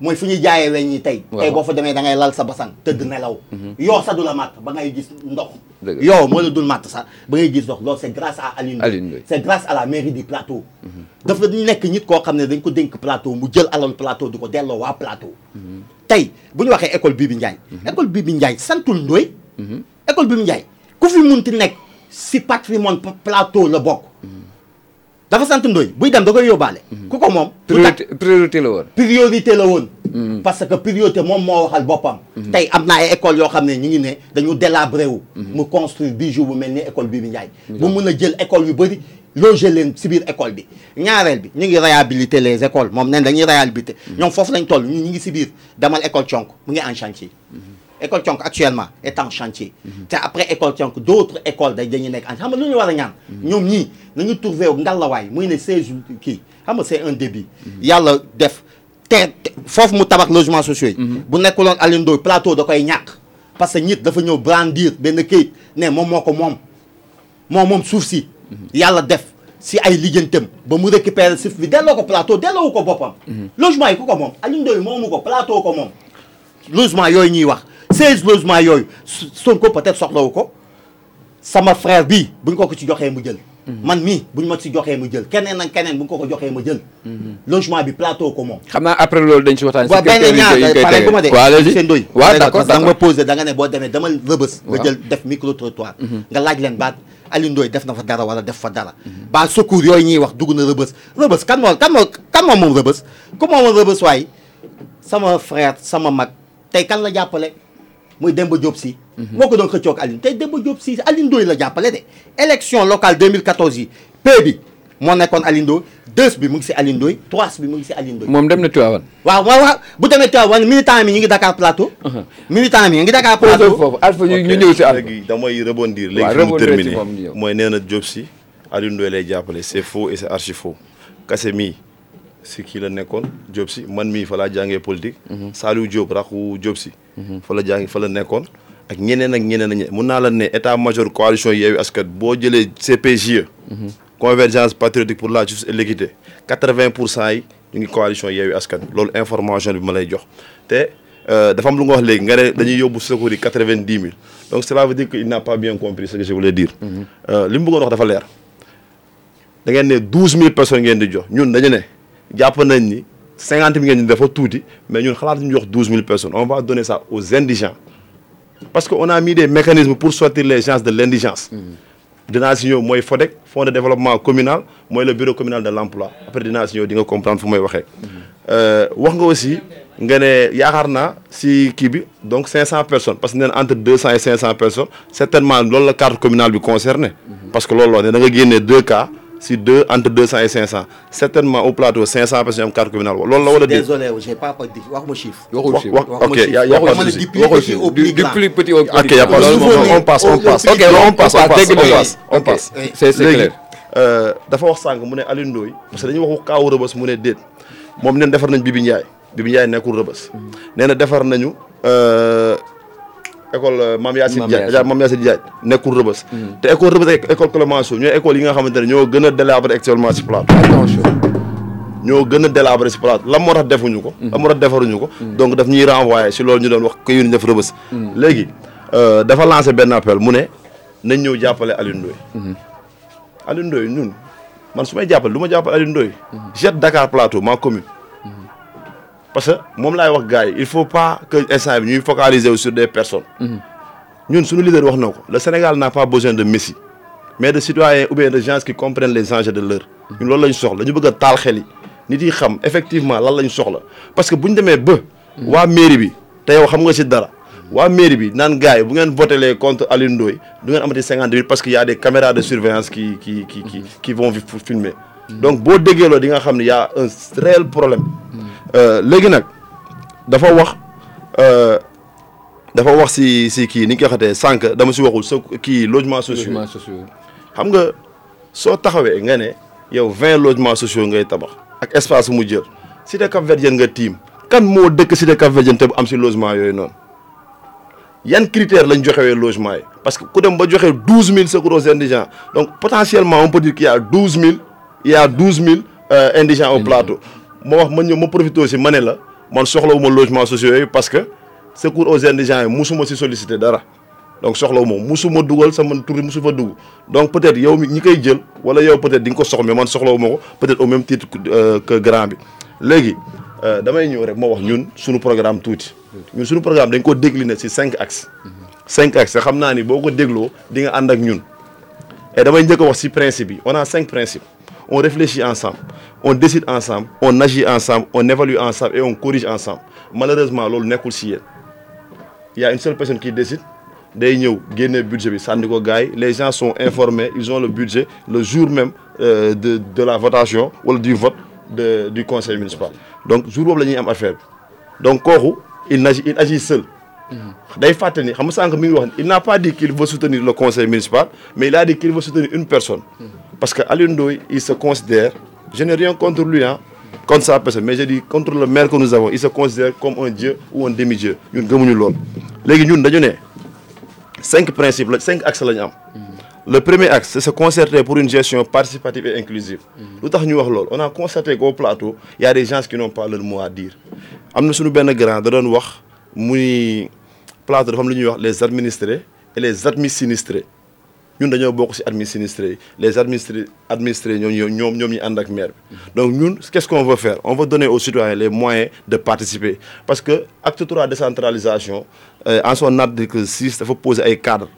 mooy fu ñuy jaayee weñ ñi tey. Waaw. tey boo fa demee da ngay lal sa basan tëdd nelaw. yoo sax du la màtt ba ngay gis ndox. Dëgg la. yoo moo la dul màtt sax ba ngay gis ndox loolu c'est grâce à Alioune Ndoye. Alioune Ndoye. c'est grâce à la mairie du plateau. dafa nekk nit koo xam ne dañ ko dénk plateau mu jël alal plateau di ko delloo waa plateau. Tey bu ñu waxee école Bibi Ndiaye. école Bibi Ndiaye santul Ndoye. école Bibi Ndiaye ku fi munti nekk si patrimoine pa- plateau la bokk. dafa sant Ndoye buy dem da koy yóbbaale. ku ko moom. priorité la woon. priorité la woon. parce que priorité moom moo waxal boppam. tey am na ay écoles yoo xam ne ñu ngi ne dañu délabré wu. mu construire bijou bu mel ni école Bibi Ndiaye. bu mun a jël école yu bëri loger leen si biir école bi. ñaareel bi ñu ngi réhabiliter les écoles moom nen dañuy réhabiliter. ñoom foofu lañ toll ñu ngi si biir demal école Thionk mu ngi en chantier. école Thionk actuellement est en chantier. te après école Thionk d'autres écoles day dañuy nekk en xam nga lu ñu war a ñaan? ñoom ñii nañu trouvé wu ngalawaay muy ne 16 kii xam nga c'est un début. yàlla def te foofu mu tabax logements sociaux yi. bu nekkuloon Alioune Ndoye plateau da koy ñàkk. parce que nit dafa ñëw brandir benn këyit ne moom moo ko moom moom moom suuf si. Yàlla def si ay lijjantam ba mu récupérer suuf bi delloo ko plateau delloowu ko boppam. logement yi ku ko moom Alioune Ndoye moomu ko plateau ko moom. logement yooyu ñuy wax 16 logements yooyu Sonko peut-être soxlawu ko sama frère bii buñ ko ko ci joxee mu jël. Man mii buñ ma ci joxee mu jël. Keneen ak keneen buñ ko ko joxee mu jël. logement bi plateau ko moom. xam naa après loolu dañ si waxtaan. waaw benn ñaar pare ma de. Seen doy. Waaw d'accord da nga ma posé da nga ne boo demee demal rëbës. Nga jël def micro trottoir. Nga laaj leen baat. Alioune Ndoye def na fa dara wala def fa dara. Ba secours yooyu ñuy wax dugg na rëbës. Rëbës kan moo kan moo kan moo moom rëbës? Ku moom rëbës waay? Sama frère sama mag. Tey kan la jàppale muy Demba Diop si. Moo ko doon xëccoog Alioune tey Demba Diop si. Alioune Ndoye la jàppale de élection locale 2014 yi P bi moo nekkoon Alioune Ndoye deux bi mu ngi si Alioune Ndoye trois bi mu ngi si Alioune Ndoye moom dem na Tivaouane. waaw waaw waaw. Bu demee Tivaouane militant mi ñu ngi Dakar Plateau. militant mi ñu ngi Dakar posé Plateau. foofu. Alpha ñu ñëw si Alpha. léegi damay rebondir. Léegi fi mu terminé. mooy nee na Diop si. Alioune Ndoye lay jàppale. C'est faux et c'est archi faux. Kase mii si kii la nekkoon Diop si man mii fa laa jàngee politique. Saliou Diop raxu Diop si. Fa la jàngi fa la nekkoon. Ak ñeneen ak ñeneen ak mun naa la ne état major coalition Yewwi Askan boo jëlee CPJE convergence patriotique pour la justice et l'équité. quatre-vingt pour cent yi ñu ngi coalition Yewwi Askan loolu information bi ma lay jox. Te euh, dafa am lu nga wax léegi nga ne dañuy yóbbu secours yi quatre-vingt-dix mille. Donc cela veut dire que il n'a pas bien compris ce que je voulais dire. Euh, li mu bëggoon wax dafa leer. Da ngeen ne douze mille personnes ngeen di jox. Ñun dañu ne jàpp nañ ni cinquante mille ngeen di dafa tuuti mais ñun xalaat ñu jox douze mille personnes. On va donner ça aux indigents. Parce que on a mis des mécanismes pour sortir les gens de l'indigence. Dinaa si ñëw mooy FODEC fonds de développement communal mooy le bureau communal de l'emploi. Après dinaa si ñëw di nga comprendre fu may waxee. Wax nga aussi nga ne yaakaar naa si kii bi donc 500 personnes parce que nee na entre 200 et 500 personnes certainement loolu la carte communale bi concerné. Parce que loolu ne da nga génnee deux cas si deux entre 200 et 500 certainement au plateau 500 personnes am carte communale. Loolu la wala déet? désolé j'ai pas waxuma chiffre. ok y a pas de souci. Du plus petit au ok y a pas souci. On passe on passe. ok on passe on passe dégg on nga passe. on passe. c'est clair. dafa wax sànq mu ne Alioune Ndoye parce que dañuy waxu kaawu Rebeuss mu ne déet. Moom neen defar nañ Bibi Ndiaye. Bi mu yaay nekkul rëbës. Nee na defar nañu euh, école euh, Mame Yacine Yacine. Mame Yacine Diagne nekkul rëbës te école rëbës ak école Clémenceau ñooy école yi nga xamante ne ñoo gën a délabré actuellement si attention. Ñoo gën a délabré si plateau lan moo tax defuñu ko? Lan moo tax defaruñu ko? Donc daf ñuy renvoyé si loolu ñu doon wax ko yu ñu def rëbës léegi euh, dafa lancé benn appel mu ne nañ ñëw jàppale Alioune Ndoye. Alioune Ndoye ñun man su may jàppale du ma jàppale Alioune Ndoye. Jette Dakar Plateau ma commune. Parce que moom laay wax gars yi il faut pas que instant bi ñuy focaliser sur des personnes. Ñun suñu leader wax na ko le Sénégal n'a pas besoin de Messi mais de citoyens ou bien de gens qui comprennent les enjeux de l'heure. Ñun loolu lañ soxla ñu bëgg a taal xel yi nit yi xam effectivement lan lañ soxla. Parce que bu ñu demee ba waa mairie bi te yow xam nga si dara waa mairie bi naan gars yi bu ngeen votelee contre Alioune Ndoye du ngeen amati cinquante parce que y a des caméras de surveillance qui qui qui qui qui vont fi- filmer. Donc boo déggee loolu di nga xam ne y a un réel problème léegi nag dafa wax euh, dafa wax si si kii ni ñu koy waxatee sànq dama si waxul sa kii logements sociaux xam nga soo taxawee nga ne yow vingt logements sociaux ngay tabax ak espace mu jël. Cité Cap Verdien nga tiim kan moo dëkk cité Cap Verdien te bu am si logement yooyu noonu? Yan critères lañ joxewee logement yi? Parce que ku dem ba joxe douze mille secours indigents donc potentiellement on peut dire qu'il y a douze mille il y a douze mille indigents au plateau ma wax ma ñëw ma profité aussi ma ne la logement sociaux parce que secours aux indigents yi musuma si solliciter dara. Donc soxlawuma musuma dugal sama donc peut-être yow ñi koy jël wala yow peut-être di nga ko mais man soxlawuma ko peut-être au même titre que euh, grand bi. Léegi euh, damay ñëw rek ma wax ñun suñu programme tuuti. Ñun suñu programme dañ ko décliner ci cinq axes. Cinq axes xam naa ni boo ko dégloo di et damay wax ci principe on a cinq principes on réfléchit ensemble on décide ensemble on agit ensemble on évalue ensemble et on corrige ensemble. Malheureusement il y a une seule personne qui décide les gens sont informés ils ont le budget le jour même euh, de de la votation wala du vote du conseil municipal. Donc jour boobu la ñuy am affaire donc il agit seul. Il n'a pas dit qu'il veut soutenir le conseil municipal mais il a dit qu'il veut soutenir une personne parce que Alioune Ndoye il se considère je n'ai rien contre lui hein contre sa personne mais je dis contre le maire que nous avons il se considère comme un dieu ou un demi-dieu. Dañu ne cinq principes cinq axes le premier axe c'est se concerter pour une gestion participative et inclusive. Wax loolu on a constaté qu'au plateau il y a des gens qui n'ont pas leur mot à dire. Suñu benn grand wax muy plateau les administrés et les admis sinistrés ñun dañoo bokk ci sinistrés yi. Les administrés administrés ñoom ñoo ñoom ñoom ñu ànd ak maire bi. Donc ñun qu'est-ce qu'on veut faire? On veut donner aux citoyens les moyens de participer. Parce que acte 3 décentralisation euh, en son article 6 dafa poser ay cadres.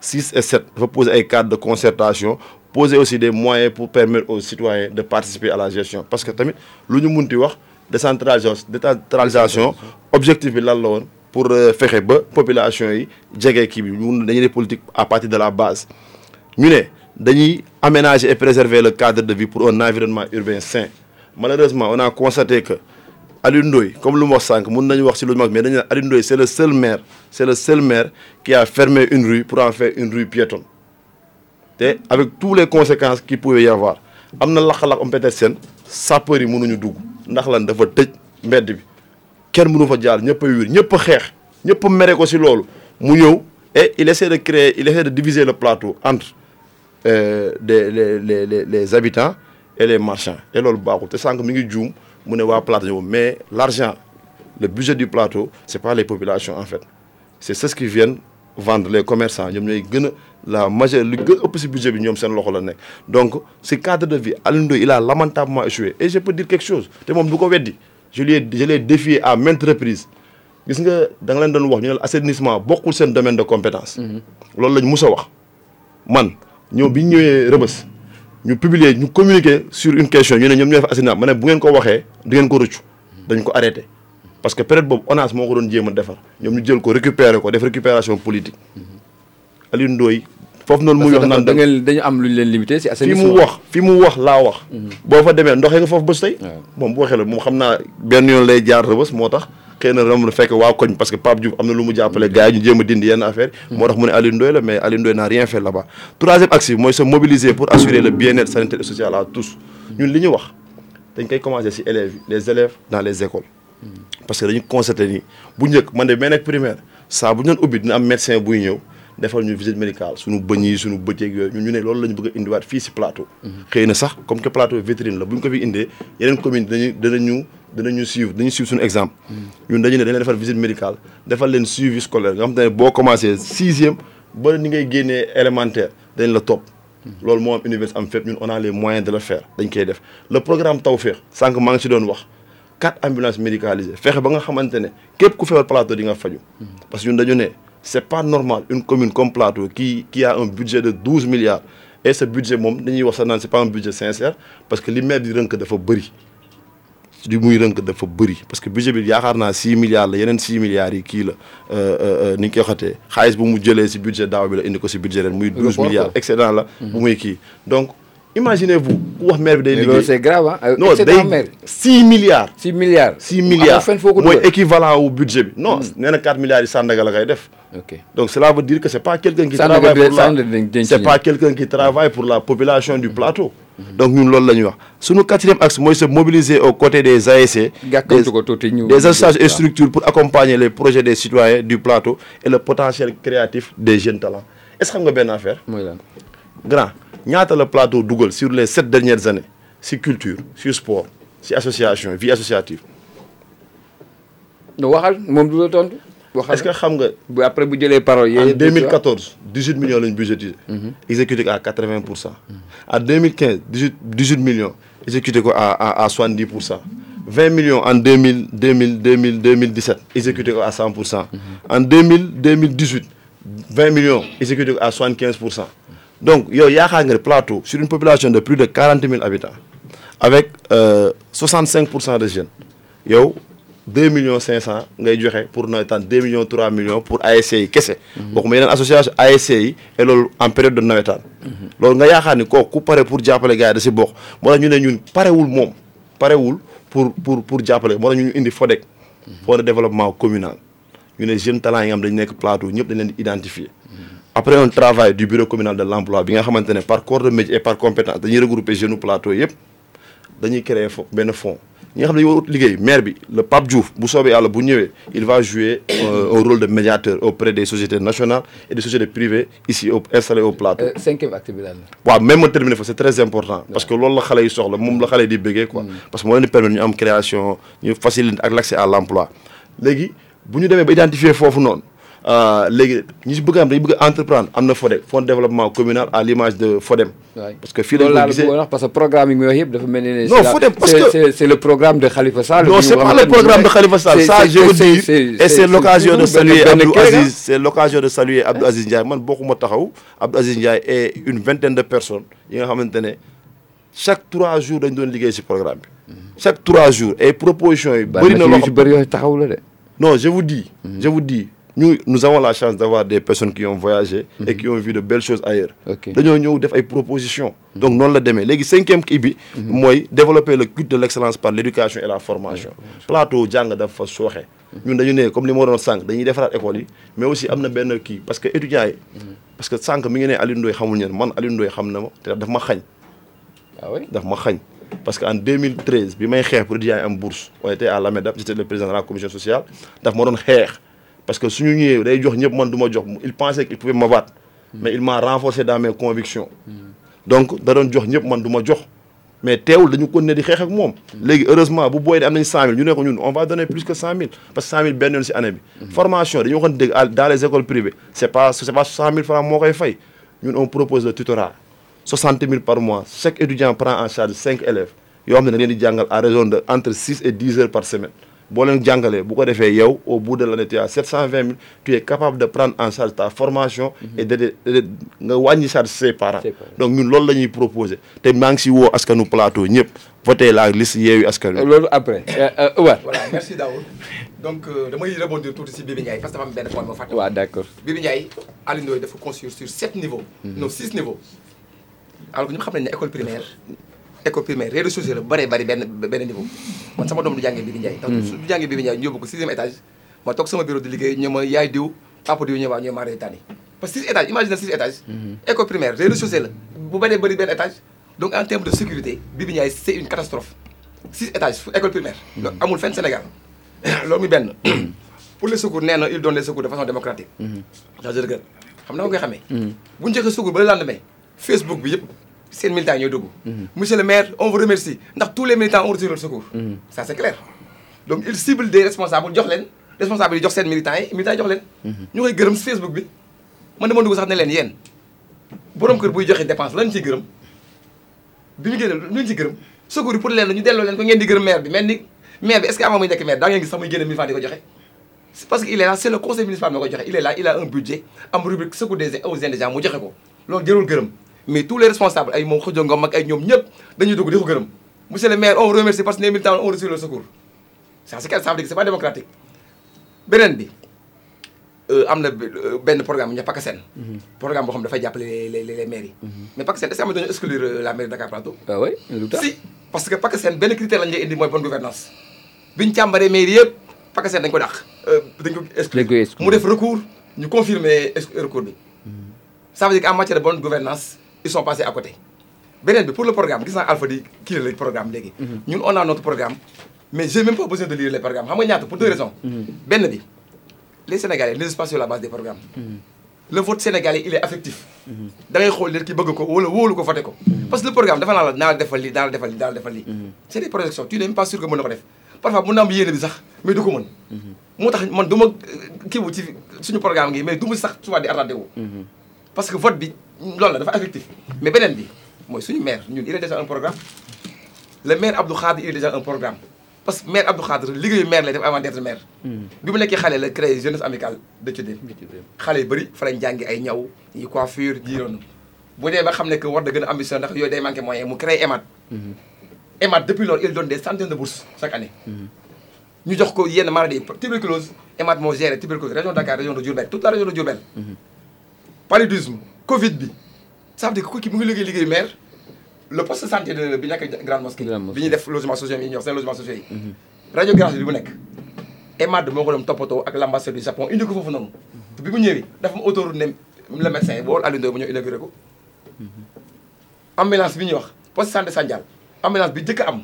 6 et 7 dafa poser ay cadres de concertation poser aussi des moyens pour permettre aux citoyens de participer à la gestion. Parce que tamit lu ñu munti wax décentralisation décentralisation. objectif bi lan la woon? Pour fexe ba population yi jege kii à partir de la base. Ñu ne dañuy aménager et préserver le cadre de vie pour un environnement urbain sain. Malheureusement on a constaté que comme le seul maire c'est le seul maire qui a fermé une rue pour en faire une rue piétonne. Avec tous les conséquences qu'il pouvait y avoir am na laq-laq am peut-être seen bi kenn mënu fa jaar ñëpp a wiir ñëpp a xeex ñëpp mere ko ci loolu. Mu ñëw et il essaie de créer il essaie de diviser le plateau entre euh, les les les les habitants et les marchands. Et loolu baaxul. Te sànq mi ngi juum mu ne waa plateau mais l'argent le budget du plateau c'est pas les populations en fait. C'est ceux qui viennent vendre les commerçants. Ñoom ñooy gën a la majeure li gën ëpp ci budget bi ñoom seen loxo la nekk. Donc ci cadre de vie Alioune Ndoye il a lamentablement échoué. Et je peux dire quelque chose te moom du ko weddi je lui ai je l'ai défié à maintes reprises. Gis nga da nga leen doon wax ñu ne la assainissement bokkul seen domaine de compétence. Loolu lañ mus a wax. Man ñëw bi ñu ñëwee rëbës ñu publier ñu communiquer sur une question ñu ne ñoom ñoo def assainissement ma ne bu ngeen ko waxee du ngeen ko rëccu. Dañ ko arrêté. Parce que période boobu ONAS moo ko doon jéem a defar. Ñoom ñu jël ko récupérer ko def récupération politique. Ndoye foofu noonu muy wax naan da ngeen dañu am lu ñu leen limité fi assainissement mu wax fi mu wax laa wax. Boo fa demee nga foofu bés tey? Moom bu waxee la moom xam naa benn yoon lay jaar rëbës moo tax xëy na ram fekk waa koñ parce que Pape Diouf am na lu mu jàppale gars yi ñu jéem a dindi yenn affaire moo tax mu ne Alioune Ndoye la mais Alioune Ndoye n'a rien fait là-bas. Troisième axe mooy se mobiliser pour assurer le bien-être sanitaire et social à tous. Ñun li ñu wax dañ koy commencer élèves yi les élèves dans les écoles. Parce que dañu constaté ni bu njëkk man de may nekk primaire saa bu ñu doon ubbi dina am médecin buy ñëw defal ñu visite médicale suñu bëñ yi suñu bëteeg yooyu ñun ñu ne loolu la ñu bëgg a indiwaat fii si plateau. xëy na sax comme que plateau vitrine la bu ñu ko fi indee yeneen commune dinañu dinañu dinañu suivre dañu suivre suñu exemple. ñun dañu ne dañ leen defal visite médicale defal leen suivi scolaire. Nga xam te ne boo commencé sixième ba ni ngay génnee élémentaire dañ la topp. loolu moo am université am fépp ñun on a les moyens de le faire dañ koy def. Le programme Tawfekh sànq maa ngi si doon wax quatre ambulances médicalisées fexe ba nga xamante ne képp ku feebar plateau di nga faju. Parce que ñun dañu ne c'est pas normal une commune comme plateau qui qui a un budget de douze milliards et ce budget moom dañuy wax sax naan c'est pas un budget sincère parce que li maire di rënk dafa bëri. Li muy rënk dafa bëri parce que budget bi yaakaar naa six milliards la yeneen six milliards yi kii la ni ñu koy waxatee. Xaalis bu mu jëlee si budget daaw bi la indi ko si budget ren muy douze milliards excédent la bu muy kii. Donc imaginez-vous ku wax maire bi day liggéey. c'est grave ah. non day six milliards. 6 milliards. six milliards. Mooy équivalent wu budget bi. Non nee na quatre milliards yi Sandaga la koy def. Ok. Donc cela veut dire que c'est pas quelqu'un qui travaille pour la c'est pas quelqu'un qui travaille pour la population du plateau. Donc ñun loolu la ñuy wax. Suñu quatrième axe mooy se mobiliser aux côtés des ASC des associations et structures pour accompagner les projets des citoyens du plateau et le potentiel créatif des jeunes talents. Est-ce que xam nga benn affaire? Grand ñaata la plateau dugal sur les sept dernières années si culture si sport si association vie associative? No waxal moom du la tontu. waxal. Est-ce que xam nga bu après bu jëlee parole en yooyu. 2014 18 millions lañ budgétisé. Exécuté ko à 80 pour cent. En 2015 18 18 millions exécuté ko à à à 70 pour cent. 20 millions en 2000 2000 2000 2017 exécuté ko à 100 pour cent. En 2000 2018 20 millions exécuté ko à 75 pour cent donc yow yaakaar nga ne plateau sur une population de plus de 40 000 habitants avec euh, 65 pour cent de jeunes yow 2 millions 500 ngay joxe pour nawetaan 2 millions 3 millions pour ASC yi kese. waxuma yeneen association ASC yi et loolu en période de nawetaan. loolu nga yaakaar ni kooku ku pare pour jàppale gars yi da si bokk moo tax ñu ne ñun parewul moom parewul pour pour pour jàppale moo tax ñu indi FODEC. fonds de développement communal. ñu ne jeunes talents yi nga xam dañu nekk plateau ñëpp dañ leen di identifier. Après un travail du bureau communal de l'emploi bi nga xamante ne par corps de métier et par compétence dañuy regrouper jeunes plateau yëpp dañuy créer fo benn fonds ñi nga xam ne dañu war a liggéey maire bi le Pape Diouf bu soobee yàlla bu ñëwee il va jouer euh, un rôle de médiateur auprès des sociétés nationales et des sociétés privées ici au installées au plateau. Euh, cinquième acte bi daal la. waaw même ma terminer fa c'est très important. Parce que loolu la xale yi soxla moom la xale yi di bëggee quoi. Parce que moo leen di permettre ñu am création ñu faciliter ak l'accès à l'emploi. Léegi bu ñu demee ba identifier foofu noonu léegi ñi si bëgg am dañu bëgg entreprendre am na FODEC fonds de développement communal à l'image de FODEM parce que fii lañ ko gisee parce que programme yi muy wax yëpp dafa mel ni. Non, c'est la- faut dem, parce que- c'est le programme de Khalifa Sall. non c'est pas le programme de Khalifa Sall ça je veux dire et c'est l'occasion de saluer Abdou. Aziz c'est l'occasion de saluer Abdou Aziz Ndiaye man bokkuma taxaw Abdou Aziz Ndiaye et une vingtaine de personnes yi nga xamante ne chaque trois jours dañ doon liggéey ci programme bi chaque trois jours et propositions yi bëri na loo xam bëri yooyu taxaw la de. non je vous dis je vous dis ñu nous avons la chance d'avoir des personnes qui ont voyagé et qui ont vu de belles choses ailleurs. Ok. dañoo ñëw def ay propositions. Donc noonu la demee. Léegi cinquième kii bi mooy développer le culte de l'excellence par l'éducation et la formation. Plateau jàng dafa ñun dañu ne comme li ma doon sànq dañuy defaraat école yi mais aussi am na benn kii parce que étudiants yi parce que ne Aliou Ndoye xamul ñeen man Aliou Ndoye xam na ma te daf ma xañ. Ah oui? xañ. Parce que en 2013 bi may xeex pour étudiants yi am bourse on était à l'AMEDAP j'étais le président de la commission sociale xeex parce que suñu ñëwee day jox ñëpp man du ma jox. Il pensait qu'il pouvait m'abattre. Mais il m'a renforcé dans mes convictions. Donc da doon jox ñëpp man du ma jox. Mais teewul dañu continuer di xeex ak moom. Léegi heureusement bu booy di am nañ 100000 ñu ne ko ñun on va donner plus que 100000 parce que 100000 benn yoon ci année bi. Formation dañu waxoon dégg dans les écoles privées c'est pas c'est pas 100000 francs moo koy fay. Ñun on propose le tutorat. 60 000 par mois. Chaque étudiant prend en charge 5 élèves. Yoo xam ne da leen di jàngal à raison de entre 6 et 10 heures par semaine boo leen jàngalee bu ko defee yow au bout de l'année tu as 720 000 tu es capable de prendre en charge ta formation et de de de nga wàññi charge ses parents donc ñun loolu la ñuy proposer te maa ngi si woo askanu plateau ñëpp voté la liste yeewi askan wi loolu après. waaw. voilà merci Daoud donc euh, damay rebondir tuuti si Bibi Ndiaye parce que dafa am benn point moo fàtte. waaw d'accord. Bibi Ndiaye Aliou Ndoye dafa construire sur sept niveaux. non six niveaux. alors que ñu xam nañ ne école primaire école primaire rez-de-chaussée la bëree bëri benn benn niveau. Man sama doom du jàngee Bibi Ndiaye. donc su du jàngee Bibi Ndiaye ñu yóbbu ko sixième étage ma toog sama bureau di liggéey ñu ma yaay diw papa diw ñëwaa ñëw maa rey tànni parce que six étages imagine six étages. école primaire rez-de-chaussée la. Bu bëree bëri benn étage donc en termes de sécurité Bibi Ndiaye c'est une catastrophe. Six étages fu école primaire. amul fenn Sénégal. *coughs* Loolu muy benn. Pour les secours nee na il donne les secours de façon démocratique. Je regrette xam na nga koy xamee. Bu ñu joxee secours ba le lendemain Facebook bi yëpp seen militants ñooy dugg. Monsieur le maire on vous remercie ndax tous les militants ont reçu leur secours. Ça c'est clair. Donc il cible des responsables jox leen. Responsables yi jox seen militants yi militants yi jox leen. Ñu koy gërëm si Facebook bi. Man dama dugg sax ne leen yéen borom kër buy joxe dépense lan ciy gërëm? Bi ñu génne lu ñu ci gërëm? Secours yi pour leen la ñu delloo leen ko ngeen di gërëm maire bi. Mel ni maire bi est-ce que avant muy nekk maire daa ngeen gis sax muy génne 1000 francs di ko joxe? C'est parce que il est là c'est le conseil municipal moo koy joxe. Il est là il a un budget am rubrique secours des aux indigents mu joxe ko. Loolu jërul gërëm mais tous les responsables ay moom xëjoo ngom ak ay ñoom ñëpp dañuy dugg di ko gërëm. Monsieur le maire on remercie parce que les militants ont reçu le secours. Ça c'est ça veut dire que c'est pas démocratique. Beneen bi am na benn programme ñu PACASEN programme boo xam ne dafay jàppale les les maires yi mais PACASEN est-ce que am nañu exclure la mairie de Dakar Plateau? Ah oui lu tax si parce que PACASEN benn critère lañ lay indi mooy bonne gouvernance. Biñu càmbaree mairie yëpp PACASEN dañ ko dàq. Dañ ko exclure. Mu def recours ñu confirmer recours bi. Ça veut dire qu'en matière de bonne gouvernance ils sont passés à côté. Beneen bi pour le programme gis naa Alpha di kii la programme léegi. Ñun on a notre programme mais j'ai même pas besoin de lire les programmes. Xam nga ñaata pour deux raisons. Benn bi les Sénégalais ne pas sur la base des programmes. Le vote sénégalais il est affectif. Da ngay xool nit ki bëgg ko wala wóolu ko voté ko. Parce que le programme dafa naa la naa la defal lii naa la defal lii naa la defal lii. C'est des projections tu n'es même pas sûr que mën na ko def. Parfois mun na am yéene bi sax mais du ko mën. Moo tax man du ma kii wu ci suñu programme ngi mais du ma sax souvent di attardé wu parce que vote bi loolu la dafa affectif. Mais beneen bi mooy suñu maire ñun il est déjà un programme. Le maire Abdou Khadre il est déjà un programme. Parce que maire Abdou Khadre liggéeyu maire lay def avant d'être maire. Bi mu nekkee xale la créé jeunesse amicale de Thiodène xale yu bëri fa lañ jàngi ay ñaw yi coiffure ji noonu bu dee ba xam ne que war da gën a ambition ndax yooyu day manqué moyen mu créé EMAD. EMAD depuis loolu il donne des centaines de bourses chaque année. Ñu jox ko yenn maladies tuberculose. EMAD moo géré tuberculose région de Dakar région de Diourbel toute la région de Diourbel paludisme Covid bi. Ça veut dire que kii mu ngi liggéey liggéey maire le poste de santé de bi nekk grande mosquée bi ñuy def logement social yi ñuy wax seen logement social yi. Radiographie bi bu nekk EMAD moo ko doon toppatoo ak l'ambassade du Japon indi ko foofu noonu. Te bi mu ñëwee dafa ma autoroute ne le médecin Ndoye bu ñëw inauguré ko. Ambulance bi ñuy wax poste santé Sandial ambulance bi njëkk a am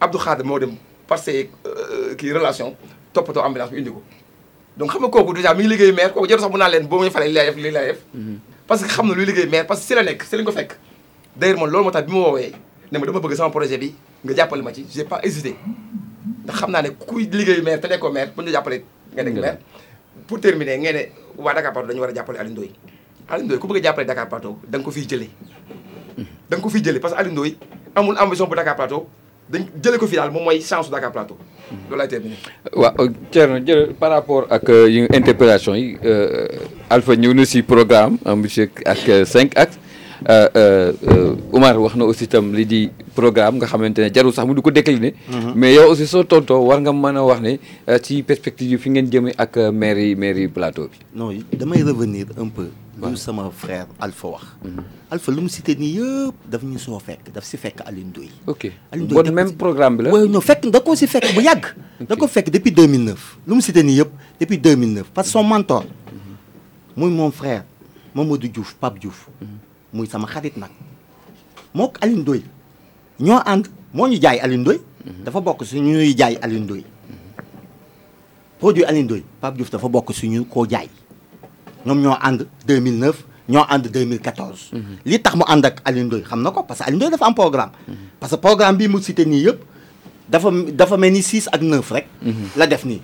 Abdou Khadre moo dem parce que kii relation toppatoo ambulance bi indi ko donc xam nga kooku déjà mi ngi liggéey maire kooku jarul sax mu naan leen boo muy falee li lay def li lay def parce que xam na luy liggéey maire parce que si la nekk si lañ ko fekk. D'ailleurs man loolu moo tax bi ma woowee ne ma dama bëgg sama projet bi nga jàppale ma ci j'ai pas hésité. Ndax xam naa ne kuy liggéey maire te nekkoo maire bu ñu jàppale nga nekk maire. Pour terminer ngeen ne waa Dakar Plateau dañu war a jàppale Alioune Ndoye. Alioune Ndoye ku bëgg a jàppale Dakar Plateau da nga ko fiy jëlee. Da nga ko fiy jëlee parce que Alioune Ndoye amul ambition bu Dakar Plateau. Dañ ko fi daal moom mooy chance Dakar Plateau loolu laay terminer. waaw Thierno jërë par rapport ak yi interpellation yi Alpha ñëw na si programme monsieur ak cinq axes Oumar wax na aussi itam li di programme nga xamante ne jarul sax mu ko décliner. mais yow aussi soo tontoo war nga mën a wax ne ci perspective fi ngeen jëmee ak yi plateau bi. non damay revenir un peu. lu sama frère Alpha wax. Alpha lu mu cité nii yëpp daf ñu soo fekk daf si fekk Alioune Ndoye. ok Alioune Ndoye bon même programme bi la. waaw non fekk da ko si fekk bu yàgg. da ko fekk depuis 2009. lu mu cité nii yëpp depuis 2009 parce que son mentor. muy mon frère Mamadou Diouf Pape Diouf. Muy sama xarit nag. Moo ko Alioune Ndoye. Ñoo ànd moo ñu jaay Alioune Ndoye. Dafa bokk si ñu ñuy jaay Alioune Ndoye. Produit Alioune Ndoye Pape Diouf dafa bokk si ñu koo jaay. Ñoom ñoo ànd 2009 ñoo ànd 2014. li tax mu ànd ak Alioune Ndoye xam na ko parce que Alioune Ndoye dafa am programme. parce que programme bii mu cité nii yëpp dafa dafa mel ni 6 ak 9 rek. la def nii.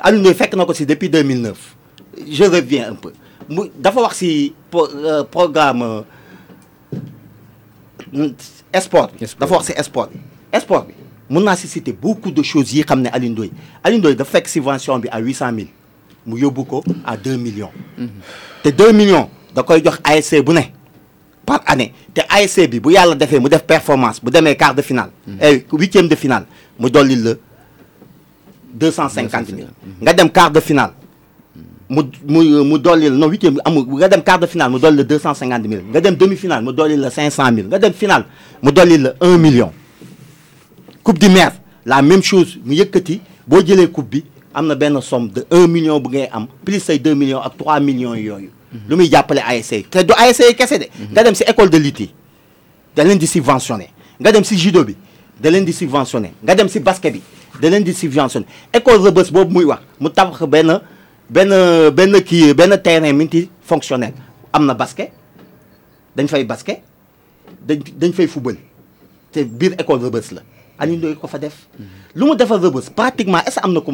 Alioune Ndoye fekk na ko si depuis 2009 je reviens un peu. Mu dafa wax si programme. Sport bi dafa wax si sport. Bi sport bi mun naa si citer beaucoup de choses yi xam ne Alioune Ndoye. Alioune Ndoye dafa fekk subvention bi à huit cent mille. Mu yóbbu ko à deux millions. Te deux millions da koy jox ASC bu ne par année. Te ASC bi bu yàlla defee mu def performance bu demee quart de finale et huitième de finale mu dolli la deux cent cinquante mille. Nga dem quart de finale mu mu mu dolli la non huitième bi amul nga dem quart de finale mu dolli la deux cent cinquante mille. Nga dem demi finale mu dolli la cinq cent mille. Nga dem finale mu dolli la un million. coupe du maire la même chose mu yëkkati boo jëlee coupe bi am na benn somme de un million bu ngay am plus say deux millions ak trois millions yooyu. lu muy jàppale ASC te du ASC kese de. nga dem si école de lutte yi da leen di subventionné. Nga dem si judo bi da leen di subventionné. Nga dem si basket bi da leen di subventionné. École Rebeuss boobu muy wax mu tabax benn benn benn kii benn terrain multifonctionnel. Am na basket dañ fay basket dañ fay football. Te biir école Rebeuss la. Alioune Ndoye ko fa def. Lu mu defal pratiquement est-ce am ko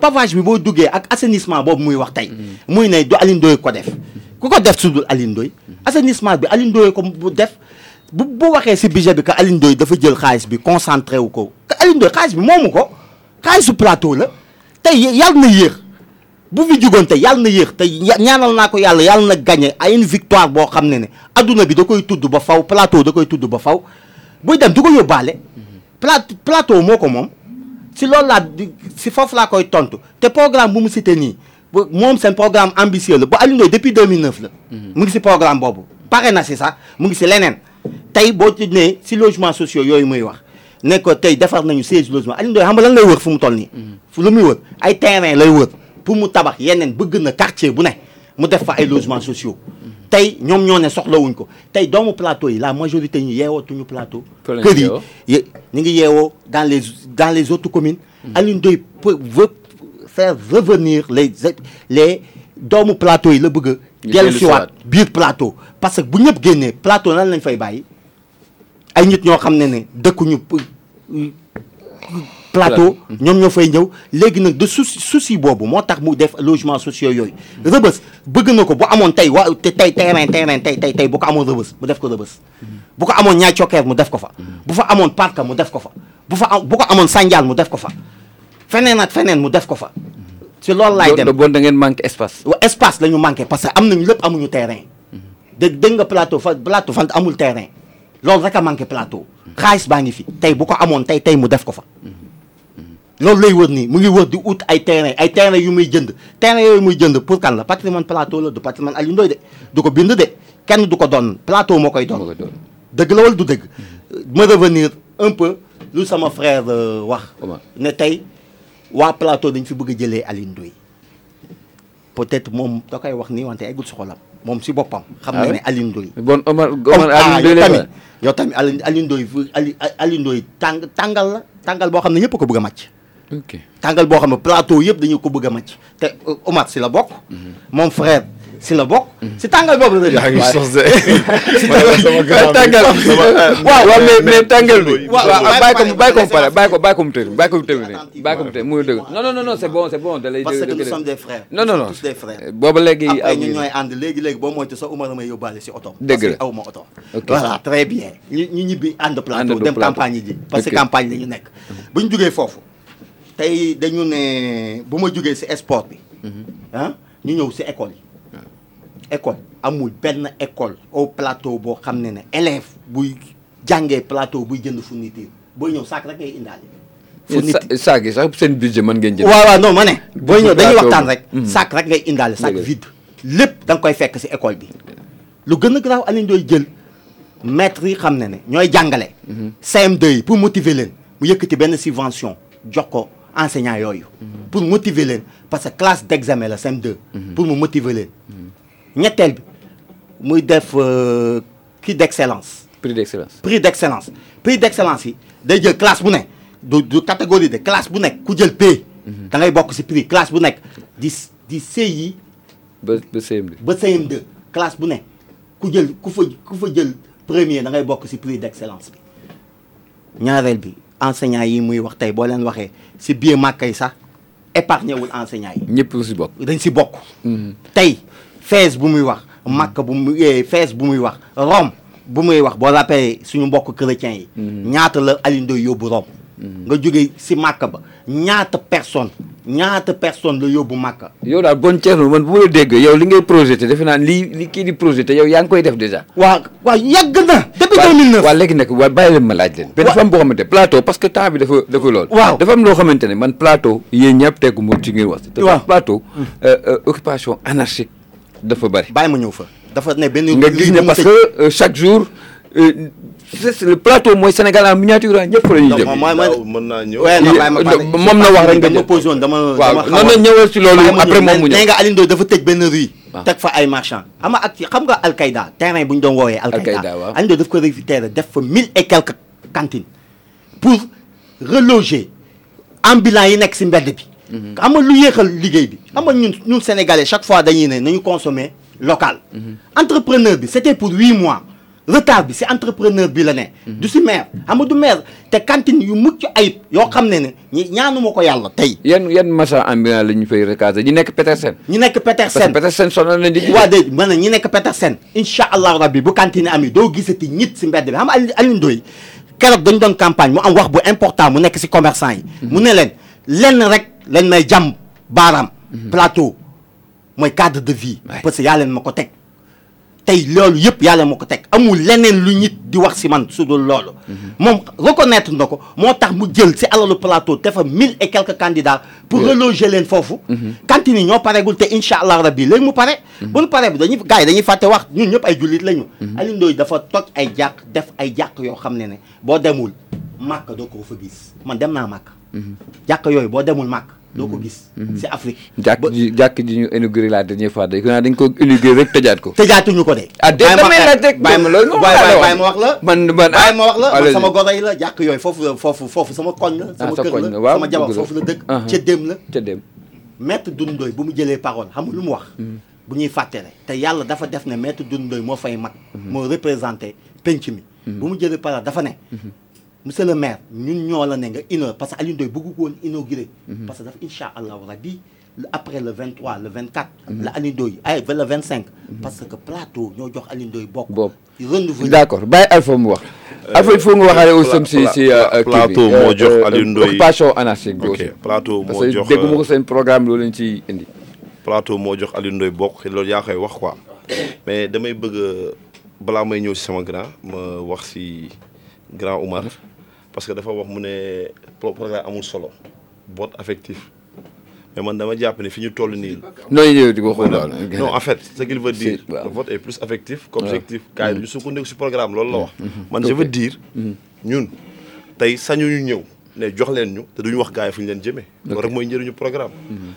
pavage bi ak assainissement muy wax muy ne du ko def. Ku ko def su dul Alioune Ndoye. Assainissement bi ko bu def bu bu waxee si budget bi que Alioune Ndoye dafa jël xaalis bi concentré wu ko. Alioune Ndoye plateau la. Tey yàlla na bu fi jugoon tey yàlla na yéex te ñaanal naa ko yàlla yàlla na gagné. Une victoire boo xam ne ne adduna bi da koy tudd ba faw plateau da koy tudd ba faw. Buy dem du ko yóbbaale. Plateau moo ko moom. Si loolu laa di si foofu laa koy tontu. Te programme bu mu cité nii bu moom seen programme ambitieux la. Bu Alioune Ndoye depuis 2009 la. Mu ngi si programme boobu. Pare na si sax mu ngi si leneen. Tey boo ci nee si logements sociaux yooyu muy wax ne ko tey defar nañu 16 logements. Alioune Ndoye xam nga lan lay wër fu mu toll nii? Fu lu muy wër? Ay terrain lay wër pour mu tabax yeneen bëgg na quartier bu ne mu def fa ay logements sociaux. Tey ñoom ñoo ne soxlawuñ ko. Tey doomu plateau yi la majorité ñu yeewootuñu plateau. Fa lañu kër yi yeewoo? ye- ñu ngi yeewoo dans les dans les autres communes. Alioune Ndoye veut faire revenir les les doomu plateau yi la bëgg a dellu siwaat. biir plateau. Parce que bu ñëpp génnee plateau nan lañ fay bàyyi? Ay nit ñoo xam ne ne dëkkuñu p- plateau ñoom ñoo fay ñëw. Léegi nag de souci souci boobu moo tax mu def logement sociaux yooyu. Rëbës bëgg na ko bu amoon tey wa te tey terrain terrain tey tey tey bu ko amoon rëbës mu def ko rëbës bu ko amoon ñaay cokkeer mu def ko fa. Bu fa amoon parka mu def ko fa. Bu fa bu ko amoon sànjaal mu def ko fa. Feneen ak feneen mu def ko fa. Si loolu laay dem. bon da ngeen manqué espace. espace la ñu manqué parce que am nañu lépp amuñu terrain. Dégg dégg nga plateau fa plateau fan amul terrain. Loolu rek a manqué plateau. Xaalis baa ngi fi. Tey bu ko amoon tey tey mu def ko fa loolu lay wër nii mu ngi wër di ut ay terrain ay terrain yu muy jënd. Terrain yooyu muy jënd pour kan la? Patrimoine plateau la du patrimoine Alioune Ndoye de du ko bind de. Kenn du ko doon plateau moo koy doon. Dëgg la wala du dëgg? Ma revenir un peu lu sama frère euh, wax. Ne tey waa plateau dañ fi bëgg a jëlee Alioune Ndoye. Peut-être moom da koy wax nii wante eggul si xolam. Moom si boppam xam Ah na ouais? ne Alioune Ndoye. Bon Omar Omar ah Alioune yow Ndoye tamit yow tamit Alioune Ndoye fu Ali Alioune Ndoye tàng tàngal la tàngal boo xam ne ñëpp ko bëgg a màcc ok. Tàngal boo xam ne plateau yëpp dañu ko bëgg a màcc. Te euh, Omar si la bokk. Moom frère si la bokk. Si tàngal boobu la yaa ngi waaye- sos *laughs* de. tàngal *laughs* *laughs* waaw waaw mais mais tàngal bi. waaw, waaw waaw, bàyyi ko bàyyi ko mu laissez-moi pare bàyyi ko bàyyi ko mu tëri bàyyi ko mu bàyyi ko mu tëri muy dëgg. Non non non c'est bon c'est bon da lay parce que nous sommes des frères. Non non non. tous des frères. Booba léegi après am ñun ngi- ñooy ànd léegi léegi boo moytu sa Umar may yóbbaale si oto Dëgg la. parce que aw ma oto Ok. voilà très bien. Ñu ñu ñibbi ànd plateau Àndandoo dem plateau. campagne yi ji. Parce que Ok. campagne la ñu nekk. Bu ñu jugee foofu tey dañu ne bu ma si sport bi ah ñu ñëw école yi. École amul benn école au plateau boo xam ne ne élève buy jàngee plateau buy jënd fourniture booy ñëw saak rek ngay indaale. Fourniture. sa saag yi sax seen budget mën ngeen jël. waaw waaw non ma ne booy ñëw dañuy waxtaan rek Mhm. rek ngay indaale vide. Lépp da nga koy fekk école bi. Lu gën a garaaw Alioune Ndoye jël maître yi xam ne ne ñooy jàngale. CM2 yi pour motiver leen mu yëkkati benn subvention jox ko enseignant yooyu. pour motiver leen parce que classe d'examen la CM2 pour mu motiver leen. Ñetteel bi muy def euh, kii d'excellence. Prix d'excellence. prix d'excellence. Prix d'excellence yi day jël classe bu nekk. du du catégorie de classe bu nekk ku jël P. Da ngay bokk ci prix classe bu nekk. di di CI ba ba CM2. ba CM2 classe bu nekk. ku jël ku fa ku fa jël premier da ngay bokk ci prix d'excellence bi. ñaareel bi enseignant yi muy wax tey boo leen waxee ci biir màkka yi sax épargné wul enseignant yi. ñëpp si bokk. dañ ci bokk. Tey fees bu muy wax bu muy eh, fees bu muy wax Rome bu muy wax boo rappee suñu mbokk chrétiens yi. Ñaata la Alioune Ndoye yóbbu Rome. Nga jógee ci Makka ba ñaata personne ñaata personne la yóbbu Makka yow daal bon Thierno man bu ma la dégg yow li ngay projeté defe naa lii li kii di projeté yow yaa ngi koy def déjà. waa waa yàgg na depuis 2009 waaw léegi nag waa bàyyi leen ma laaj leen. mais dafa am boo xamante plateau parce que temps bi dafa dafa lool. Waaw. dafa am loo xamante ne man plateau yéen ñëpp teggu moom ci ngeen wax. te Waaw. plateau euh, euh, occupation anarchique dafa bari. bàyyi ma ñëw fa dafa ne benn nga gis ne parce que euh, chaque jour c'est- le plateau mooy Sénégal en miniature ah ñëpp fa la ñuy Daaw mën naa ñëw. Moom na wax rek nga waaw. non ñëwal loolu après moom mu nee ñëw. nga Alioune Ndoye dafa tëj benn rue teg fa ay marchand xam nga ak xam nga Al-Qaïda terrain bu ñu doon woowee Al-Qaïda. Al-Qaïda, waaw. Alioune Ndoye daf ko récupéré def fa mille et quelques cantines pour reloger ambulants yi nekk si mbedd bi. xam nga lu yéexal liggéey bi. Xam nga ñun ñun sénégalais chaque fois dañuy ne nañu consommer local. entrepreneur bi c'était pour huit mois retard bi si entrepreneur bi la ne. du si maire xam nga du maire te cantine yu mucc ayib yoo xam ne ne ñi ñaanuma ko yàlla tey. yan yan massa ambulant la ñu fay recaser? Ñi nekk Petersen. ñi nekk parce que Petersen Petersen sonal na waa ma ne ñi nekk Petersen incha rabbi bu cantine doo gisati ñit si mbedd bi xam nga Aliou Aliou Ndoye keroog dañu doon campagne mu am wax bu important mu nekk si commerçant yi. mu ne leen lenn rek lañ may jàmm baaraam. plateau mooy cadre de vie. parce que yaa leen ma ko teg. Tey loolu yëpp yàlla ma ko teg amul leneen lu nit di wax si man su dul loolu. moom reconnaître na ko moo tax mu jël si alalu plateau te fa mille et quelques candidats. pour reloger leen foofu. cantine yi ñoo pareegul te incha allah rabbi léegi mu pare. bu nu paree bi dañuy gars yi dañuy fàtte wax ñun ñëpp ay jullit lañu. Aliou Ndoye dafa toj ay jàkk def ay jàkk yoo xam ne ne boo demul màkk doo ko fa gis man dem naa màkk. jàkk yooyu boo demul màkk doo ko gis. si Afrique. jàkk ji jàkk ji ñu inauguré la dernière fois dañ ko dañ ko inauguré rek tëjaat ko. tëjaatuñu ko de. ah déet damay laaj rek bàyyi ma loolu bàyyi bàyyi ma wax la. man man bàyyi ma wax la man allez-y. sama goro yi la jàkk yooyu foofu foofu foofu sama koñ la. sama sa kër koñ la, la waaw, sama jabar dëgg la. foofu la dëkk. Ca dem la. ca dem. maître Doudou Ndoye bu mu jëlee parole xam nga lu mu wax? bu ñuy fàttale te yàlla dafa def ne maître Doudou Ndoye moo fay mag. moo représenté penc mi. bu mu jëlee parole dafa ne. Monsieur le maire ñun ñoo la ne nga inauguré parce que Aliou Ndoye bëggu ko woon inauguré. parce que dafa incha allahu rabi après le 23 le 24. la Aliou Ndoye ay le 25. parce que plateau ñoo jox Aliou Ndoye bokk. d'accord bàyyi Alpha mu wax. Alpha il faut nga waxaale aussi si si plateau moo jox Aliou Ndoye- occupation anarchique bi ok aussi. plateau parce moo que jox dégguma ko seen programme loolu lañ ciy indi. plateau moo jox Aliou Ndoye bokk loolu yaa koy wax quoi mais damay bëgg balaa may ñëw si sama grand ma wax si grand Oumar parce que dafa wax mu ne pro- programme amul solo affectif. Mais man dama jàpp ne fi ñu toll nii. di daal. non en fait ce qu'il veut dire le vote est plus affectif qu'objectif. Gars yi duñu sukkandiku si programme loolu la wax. Man Ok. je veux dire ñun tey sañuñu ñëw ne jox leen ñu te duñu wax gars yi fu ñu leen jëmee. Loolu rek mooy njëriñu programme.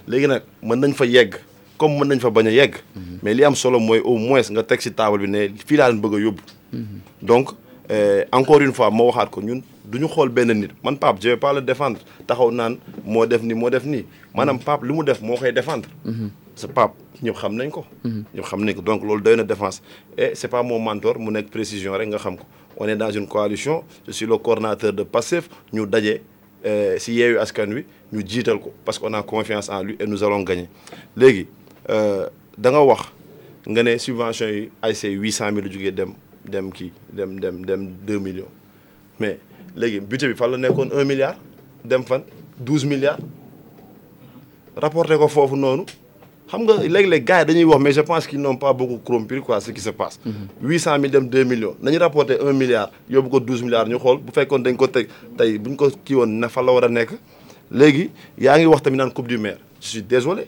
Léegi nag mën nañ fa yegg comme mën nañ fa bañ a yegg. Mais li am solo mooy au moins nga teg si table bi ne fii laa leen bëgg a yóbbu. Donc euh, encore une fois ma waxaat ko ñun du ñu xool benn nit. Man Pape je vais pas le défendre. Taxaw naan moo def nii moo def nii. Maanaam Pape lu mu def moo koy défendre. Sa Pape ñëpp xam nañ ko. Ñëpp xam nañ ko. Donc loolu doy na défense. Et c'est pas mon mentor mu nekk précision rek nga xam ko. On est dans une coalition je suis le coordonnateur de PASTEF ñu daje euh, si yeewu askan wi ñu jiital ko parce qu'on a confiance en lui et nous allons gagner. Léegi euh, da nga wax nga ne subvention yi ay say huit cent mille dem dem kii dem dem dem deux millions. Mais léegi budget bi fan la nekkoon un milliard dem fan douze milliards. Rapporté ko foofu noonu. Xam nga léeg-léeg gars yi dañuy wax mais je pense qu'ils n'ont pas beaucoup compris quoi ce qui se passe. Huit cent mille dem deux millions. Nañu rapporté un milliard yóbbu ko douze milliards. Ñu xool bu fekkoon dañ ko teg tey bu ñu ko kii woon na fan la war a nekk. Léegi yaa ngi wax tamit naan coupe du maire. Je suis désolé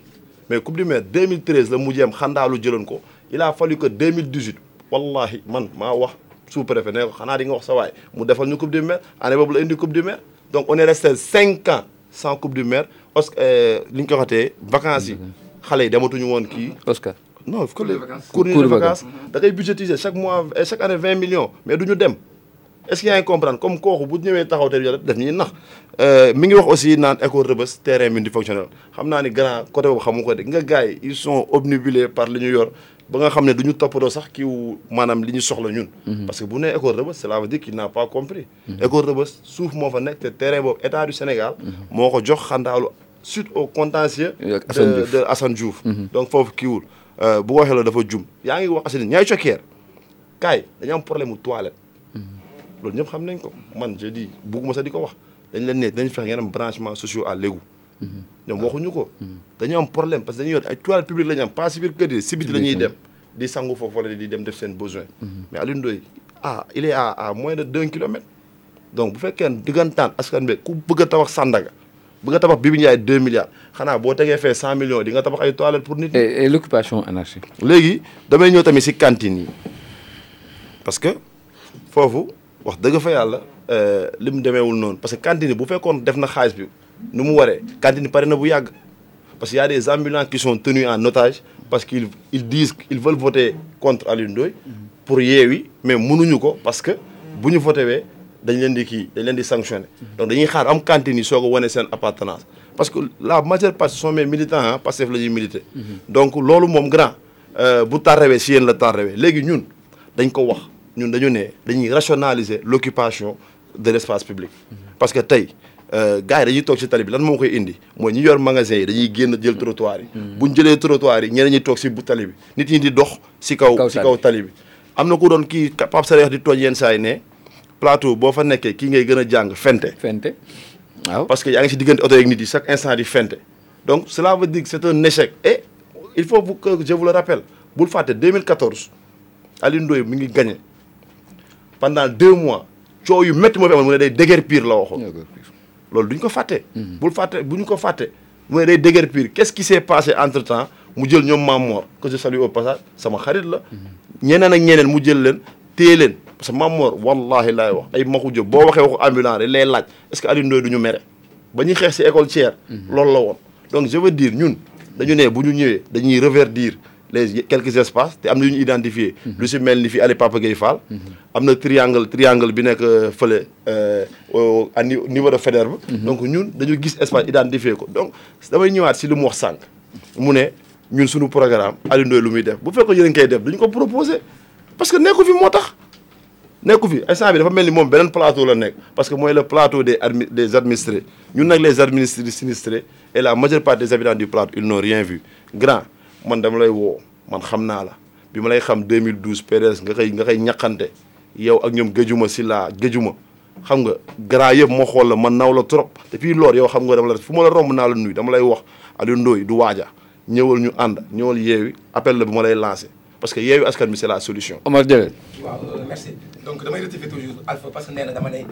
mais coupe du maire 2013 la mujjeem xandaalu jëloon ko. Il a fallu que 2018 wallahi man maa wax sous-préfet ne ko xanaa di nga wax sa waay. Mu defal ñu coupe du maire année boobu la indi coupe du maire. Donc on est resté cinq ans sans coupe du maire. Parce que li ñu ko waxatee vacances yi. Xale yi dematuñu woon kii. Oscar. non cours de Cours de vacances. da ngay budgétiser chaque mois et chaque année 20 millions mais du ñu dem. Est-ce que yaa ngi comprendre? Comme kooku bu ñëwee taxaw te def ñuy nax. Mi ngi wax aussi naan école Rebeuss terrain multifonctionnel. Xam naa ni grand côté boobu xamu ko de. Nga gars yi ils sont obnubilés par li ñu yor ba nga xam ne du ñu toppatoo sax kiiw maanaam li ñu soxla ñun. Parce que bu nee école Rebeuss cela veut dire qu'il n'a pas compris. École Rebeuss suuf moo fa nekk te terrain boobu état du Sénégal moo ko jox xandaalu suite au contentieux de de Assane Diouf. Donc foofu kiiwul. Bu waxee la dafa jum. Yaa ngi wax Assane ñaay cokkeer. Kaay dañu am problème mu toilette. Loolu ñëpp xam nañ ko. Man je dis bugguma sax di ko wax. Dañ leen ne dañ fex ngeen am branchement sociaux à l'égout ñoom waxuñu ko. Dañu am problème parce que dañuy yor ay toilettes publiques la ñu am pas si biir kër yi si biti la ñuy dem di sangu foofu wala di dem def seen besoin. Mais Ndoye ah il est à à moins de deux kilomètres. Donc bu fekkee diggantaan askan bi ku bëgg a tabax Sandaga bëgg a tabax Bibi Ndiaye deux milliards xanaa boo tegee fee cent millions di nga tabax ay toilettes pour nit ñi. Et l'occupation anarchique? léegi damay ñëw tamit si cantine yi. Parce que foofu wax dëgg fa yàlla li mu demeewul noonu. Parce que cantine bu fekkoon def na xaalis bi nu mu waree. Cantine pare na bu yàgg. Parce que y a des ambulants qui sont tenus en otage parce qu'ils ils disent qu'ils veulent voter contre Aliou Ndoye pour Yewwi mais mënuñu ko parce que bu ñu voté wee dañ leen di kii dañ leen di sanctionné donc dañuy xaar am cantine yi soog a wane seen appartenance. Parce que la majeure partie sont mes militants ah Pastef la ñuy militer. Donc loolu moom grand bu tarrewee si yéen la tarrewee léegi ñun dañ ko wax. Ñun dañu ne dañuy rationaliser l'occupation de l'espace public. Parce que tey gars yi dañuy toog si tali bi lan moo koy indi? Mooy ñi yor magasin yi dañuy génn jël trottoir yi. Buñ jëlee trottoir yi ñeneen ñi toog si bu tali bi. Nit ñi di dox si kaw si kaw tali bi. Am na ku doon kii Pape Sare di tooñ yenn saa yi ne plateau boo fa nekkee kii ngay gën a jàng fente. Fente. Waaw. Parce que yaa ngi si diggante oto yeeg nit yi chaque instant di fente. Donc cela veut dire que c'est un échec. Et il faut que je vous le rappelle bul fàtte 2014 Alioune Ndoye mi ngi gagné. Pendant deux mois coow yu métti moo fi amoon mu ne day déguerpir la waxoon loolu duñ ko fàtte. Bul fàtte bu ñu ko fàtte qu'est-ce qui s'est passé entre temps mu jël ñoom Mamor que je salue au passage sama xarit la. Ñeneen ak ñeneen mu jël leen téye leen. Parce que Mamor wallahi laay wax ay maxu jóg boo waxee waxu ambulant rek lay laaj est-ce que Alioune Ndoye du ñu mere? Ba ñuy xeex si école Thiers loolu la woon. Donc je veux dire ñun dañu ne bu ñu ñëwee dañuy reverdir les quelques espaces te am na yu ñu identifié. Lu si mel ni fi Ali Papa Gueye Fall. Am na triangle triangle bi nekk fële à niveau de Faidherbe. Donc ñun dañu gis espace identifié ko. Donc damay ñëwaat si lu mu wax sànq. Mu ne ñun suñu programme Alioune Ndoye lu muy def bu fekkoon yéen koy def dañu ko proposé. Parce que nekku fi moo tax. Nekku fi. Instant bi dafa mel ni moom beneen plateau la nekk. Parce que mooy le plateau des des administrés. Ñun nag les administrés sinistrés et la majeure partie des habitants du plateau ils n'ont rien vu. Grand man dama lay woo man xam naa la. Bi ma lay xam 2012 PDS nga koy nga koy ñaqante. Yow ak ñoom géjuma si laa géjuma xam nga grand yëpp moo xool la man naw la trop. Te puis loolu yow xam nga dama la fu ma la romb naa la nuy dama lay wax. Alioune Ndoye du waaja. Ñëwal ñu ànd ñëwal yeewi appel la bu ma lay lancé. Parce que yeewi askan bi c'est la solution. Omar Diallo waaw merci. Donc damay rectifier toujours Alpha parce que nee na dama ne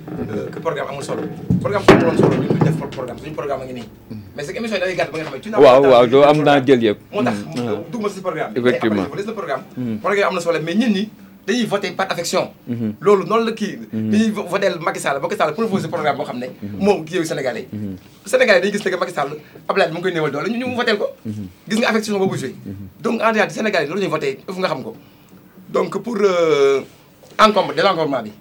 que programme amul solo. Programme su amuloon solo def programme suñu programme a ngi nii. Mais c'est que émission yi dafay gàtt ba nga xam ne tu n'as waaw waaw doo am naa jël yëpp. Moo tax dugg ma si programme. Des na programme. Programme am na solo mais ñun ñi dañuy voté par affection. Loolu noonu la kii. Dañuy voté Macky Sall. Macky Sall proposé programme boo xam ne moom kii yow Sénégalais yi. Sénégalais dañuy gis ne que Macky Sall Abdoulaye mu ngi koy néewal doole ñu ñu voté ko. Gis nga affection boobu joué. Donc en réalité Sénégalais loolu ñuy voté nga xam ko. Donc pour encombre désencombrement bi.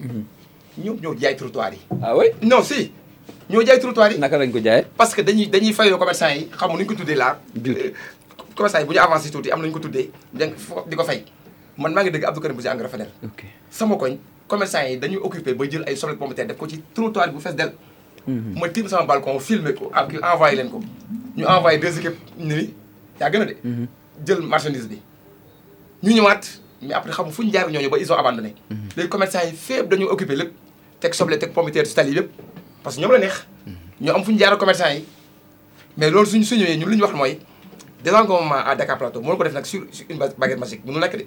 Ñoom ñoo jaay trottoir yi. Ah oui? Non si. Ñoo jaay trottoir yi. Naka lañ ko jaayee? Parce que dañuy dañuy fayloo commerçant yi xamu nu ñu ko tuddee laa commerçant yi bu ñu avancé tuuti am nañu ko tuddee da di ko fay man maa ngi dégg Abdou Karim bu si engrais ok. Sama koñ commerçant yi dañuy occupé ba jël ay soble pomme de terre def ko ci trottoir bu fees del ma tiim sama balcon filmé ko ak envoyé leen ko. Ñu envoyé deux équipes ni yaa gën a de. Jël marchandise bi. Ñu ñëwaat mais après xam fu ñu jaar ñooñu ba ils ont abandonné. Léegi commerçant yi fépp dañu occupé lépp teg soble teg pomme de terre si tali lépp parce que ñoom la neex. Ñoo am fu ñu jaar commerçant yi. Mais loolu suñ su ñëwee ñun li ñu wax mooy désencombrement à Dakar Plateau mënu ko def nag sur une baguette magique mënu nekk de.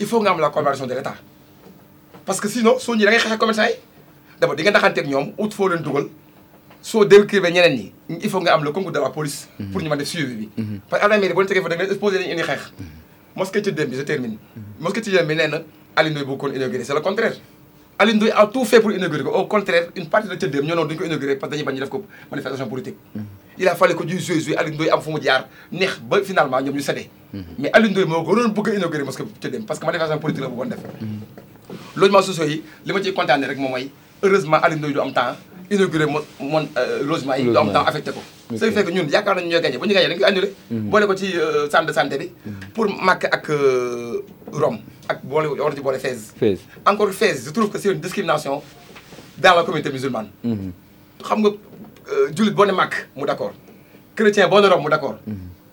Il faut nga am la collaboration de l'État. Parce que sinon soo ñi da ngay xeex ak commerçant yi. D'abord di nga taxanteeg ñoom ut foo leen dugal. Soo décrivé ñeneen ñi il faut nga am le concours de la police pour ñu mën def suivi bi. Parce que am na mairie boo leen tegee fa da nga leen exposé nañu indi xeex. Mosquée ci dem bi je termine. Mosquée ci dem bi nee na Alioune Ndoye bëgg koon inauguré c'est le contraire. Alioune Ndoye a tout fait pour inaugurer ko. Au contraire une partie de Thiendem ñoo noonu duñu ko inauguré parce que dañuy bañ ñu def ko manifestation politique il a fallu que du jouer jouer Alioune Ndoye am fu mu jaar. Neex ba finalement ñoom ñu séddee mais Alioune Ndoye moo gënoon bëgg a inauguré mosquée parce que manifestation politique la bëggoon def. Logement sociaux yi li ma ciy kontaane rek moom mooy heureusement Alioune Ndoye du am temps inauguré mo mon logement yi. Du am temps affecté ko. Ce qui fait que ñun yaakaar nañu ñooy gagné. Bu ñu gagné dañu koy annulé boole ko ci centre de santé bi. Pour Makka ak Rome ak boole war ci boole Fès. Fès. Encore Fès je trouve que c'est une discrimination dans la communauté musulmane. Xam nga jullit boo ne mu d'accord. Chrétien boo ne mu d'accord.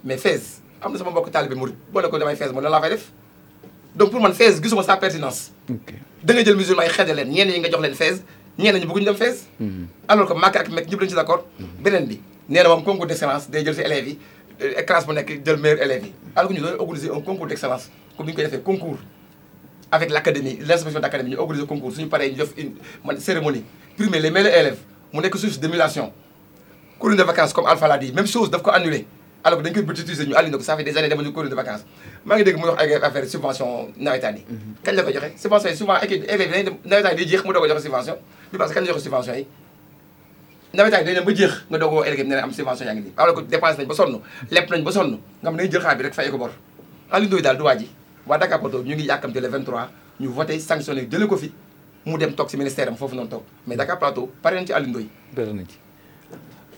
Mais Fès am na sama mbokk taalibe murid boole ko damay laa fay def. Donc pour man Fès gisuma sa pertinence. Da nga jël musulman yi xeede leen ñenn ñi nga jox leen Fès ñenn ñi bëgguñu dem Fès alors que Makka ak Mekk ñëpp lañu ci d'accord. Beneen bi nee na moom concours d'excellence day jël si élèves yi classe bu nekk jël meilleur élèves yi. Alors que ñu doon organiser un concours d'excellence comme ni ñu koy defee concours avec l'académie l'inspection d'académie ñu organiser concours suñu paree ñu def une man cérémonie. Primer les meilleurs élèves mu nekk source d'émulation colonie de vacances comme Alpha l'a dit même chose daf ko annulé. Alors que dañ koy budgétiser ñu annulé ko ça fait des années demuñu colonie de vacances. Maa ngi dégg muy wax ay affaire subvention nawetaan yi. Kañ la ko joxe? Subvention yi souvent équipe élèves yi dañuy dem nawetaan yi day jeex mu doog a joxe subvention. Bi parce que kañ la joxe subvention yi? Nawetaan yi dañu dem ba jeex nga doog a woo élèves yi ne am subvention yaa ngi nii. Alors que dépense nañ ba sonn lepp nañ ba sonn nga xam ne dañuy jël xaalis bi rek fay ko bor. Alioune Ndoye daal du waa ji. Waa Dakar Plateau ñu ngi yàkkamte le 23 ñu voté sanctionné jëlee ko fi mu dem toog si ministère am foofu noonu toog. Mais Dakar Plateau pare nañ ci Alioune Ndoye. Dara na ci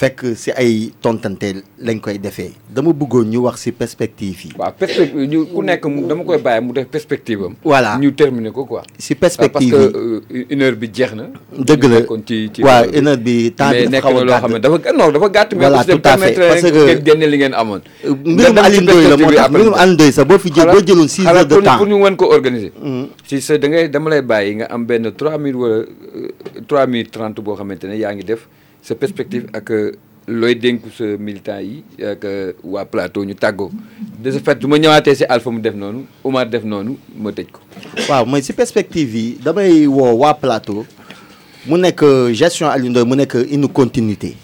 fekk si ay tontante lañ koy defee dama bëggoon ñu wax si perspective yi. waaw perspective ñu ku nekk mu dama koy bàyyi mu def perspective am. Voilà. ñu terminer ko quoi. si perspective parce que euh, une heure bi jeex na. dëgg la ci ci waaw une heure bi temps mais bi nekk dafa xaw na a loo xam ne gàtt. dafa non dafa gàtt. Voilà, tout à fait, parce que- ngeen génne li ngeen amoon. mbirum Alioune Ndoye la moo tax mbirum Alioune Ndoye sax boo fi jël boo jëloon six heures de temps pour ñu mën ko organiser. si sa da ngay dama lay bàyyi nga am benn 3 minutes wala 3 minutes 30 boo xamante ne yaa ngi def sa perspective ak euh, looy dénku sa militant yi ak euh, waa plateau ñu tàggoo de ce fait du ma ñëwaatee si Alpha mu def noonu Oumar def noonu ma tëj ko. waaw mooy si perspective yi damay woo waa plateau mu nekk gestion Alioune Ndoye mu nekk une continuité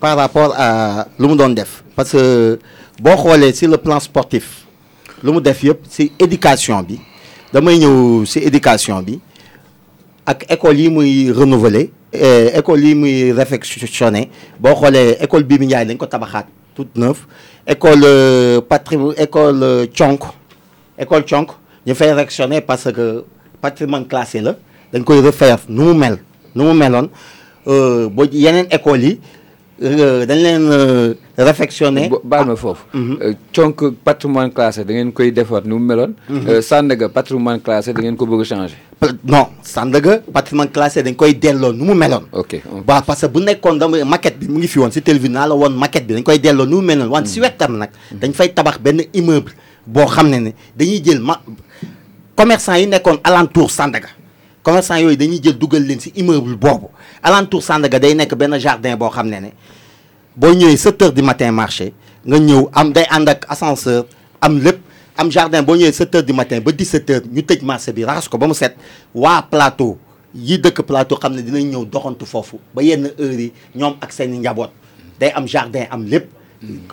par rapport à lu mu doon def parce que boo xoolee sur le plan sportif lu mu def yëpp si éducation bi damay ñëw si éducation bi ak école yi muy renouveler eh, école yi muy réfectionner boo xoolee école bii bi Ndiaye dañ ko tabaxaat toute neuf école euh, patri école euh, Thionk école Thionk ñu fay réfectionner parce que patrimoine classé la dañ koy refaire nu mu mel nu mu meloon. Euh, boo yeneen écoles yi dañ leen euh, réfectionner. Bo- baal ma foofu. Euh, conk patrimoine classé da ngeen koy defar nu mu meloon. Euh, Sandaga patrimoine classé da ngeen ko bëgg a changer. Pl- non Sandaga patrimoine classé dañ koy delloo nu mu meloon. Ok waaw parce que bu nekkoon dama maquette bi mu ngi fi woon si télévision naa la woon maquette bi dañ koy delloo nu mu meloon. Wante si wetam nag dañ fay tabax benn immeuble boo xam ne ne dañuy jël ma commerçant yi nekkoon alentour Sandaga. Commerçant yooyu dañuy jël dugal leen si immeuble boobu alentour Sandaga day nekk benn jardin boo xam ne ne boo ñëwee 7 heures du matin marché nga ñëw am day ànd ak ascenseur am lépp. Am jardin boo ñëwee 7 heures du matin ba 17 heures ñu tëj marché bi raxas ko ba mu set. Waa plateau yi dëkk plateau xam ne dinañ ñëw doxantu foofu ba yenn heures yi ñoom ak seen i day am jardin am lépp.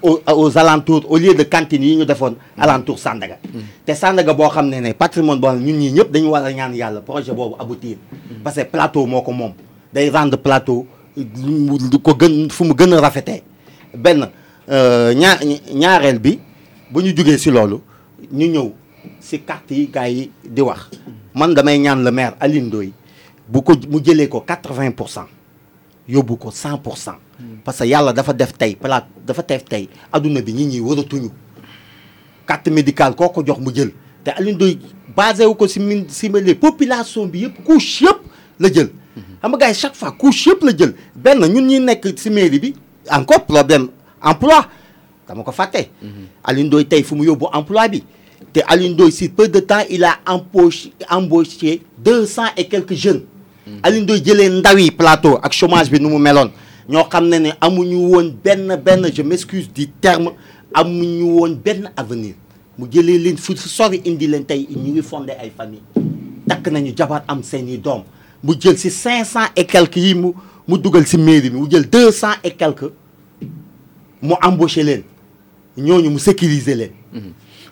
Au aux alentours au lieu de cantine yi ñu defoon alentour Sandaga. Te Sandaga boo xam ne ne patrimoine boo xam ne ñun ñii ñëpp dañu war a ñaan yàlla projet aboutir. Parce que plateau moo ko moom day rendre plateau lu ko gën fu mu gën a rafetee. Benn euh, ñaar ñaareel bi bu ñu jugee si loolu ñu ñëw si carte yi gars yi di wax. Man damay ñaan le maire Alioune Ndoye bu ko mu jëlee ko 80 pour cent yóbbu ko 100 pour cent. Parce que yàlla dafa def tey dafa def tey adduna bi ñi waratuñu. Carte médicale koo ko jox mu jël. Te Alioune Ndoye basé wu ko si min si milieu population bi yëpp couche yëpp la jël xam nga gars yi chaque fois couche yëpp la jël. Benn ñun ñi nekk si mairie bi encore problème emploi. Dama ko fàtte. Alioune Ndoye tey fu mu yóbbu emploi bi. Te Alioune Ndoye si peu de temps il a embauché embauché deux cent et quelques jeunes. Alioune Ndoye jëlee ndaw yi plateau ak chômage bi nu mu meloon. Ñoo xam ne ne amuñu woon benn benn je m'excuse du terme amuñu woon benn avenir. Mu jëlee leen fu sori indi leen tey ñu ngi fondé ay famille takk nañu jabar am seeni doom mu jël si cinq cent et quelques yi mu mu dugal si mairie bi mu jël deux cent et quelques mu embauché leen. Ñooñu mu sécuriser leen.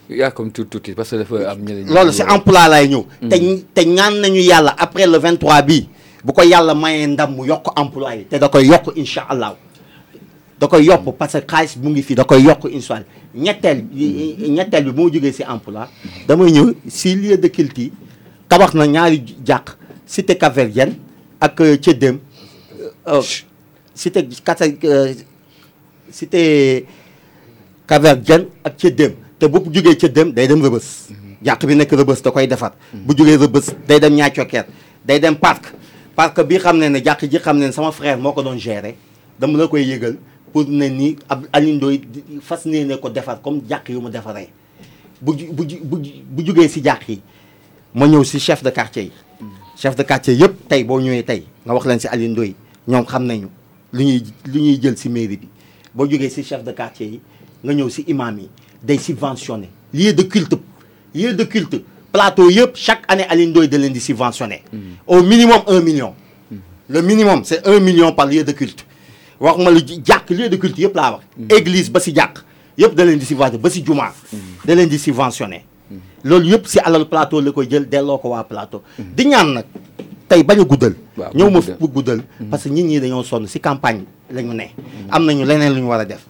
Yaa comme tuuti tuuti parce que dafa am ñeneen. loolu si emploi lay ñëw. Te te ñaan nañu yàlla après le 23 bii bu ko yàlla mayee ndam mu yokk emploi yi te da koy yokk incha allah. Da koy yokk parce que xaalis mu ngi fi da koy yokk incha allah. Ñetteel bi ñetteel bi jógee si emploi. Damay ñëw si lieu de culte yi tabax na ñaari cité Cap-Verdien ak Thiédem. Cité cité Cap-Verdien ak Thiédem. Te bu jógee Thiédem day dem Rëbës jàq bi nekk Rëbës da koy defar bu jógee Rëbës day dem Niathioker day dem parc. Parc bi xam ne ne jàq ji xam ne sama frère moo ko doon gérer. Dama la koy yëgal pour ne ni ab Alioune Ndoye fas nee ne ko defar comme jàq yu mu defaree. Bu bu bu bu jógee si jàq yi ma ñëw si chef de quartier yi chef de quartier yëpp tey boo ñëwee tey nga wax leen si Alioune Ndoye ñoom xam nañu lu ñuy lu ñuy jël si mairie bi. Boo jógee si chef de quartier yi nga ñëw si imam yi day subventionné lieu de culte lieu de culte plateau yëpp chaque année Alioune Ndoye da leen di subventionné. Au minimum un million. Le minimum c'est un million par lieu de culte. Wax ma la jàkk lieu de culte yëpp laa wax. Église ba si jàkk yëpp da leen di subventionné ba si jumaa da leen di subventionné loolu yëpp si alal plateau la koy jël delloo ko waa plateau. di ñaan nag tey bañ a guddal. Ñëw ma bu guddal. Parce que nit ñi dañoo sonn si campagne la ñu ne. am nañu leneen lu ñu war a def.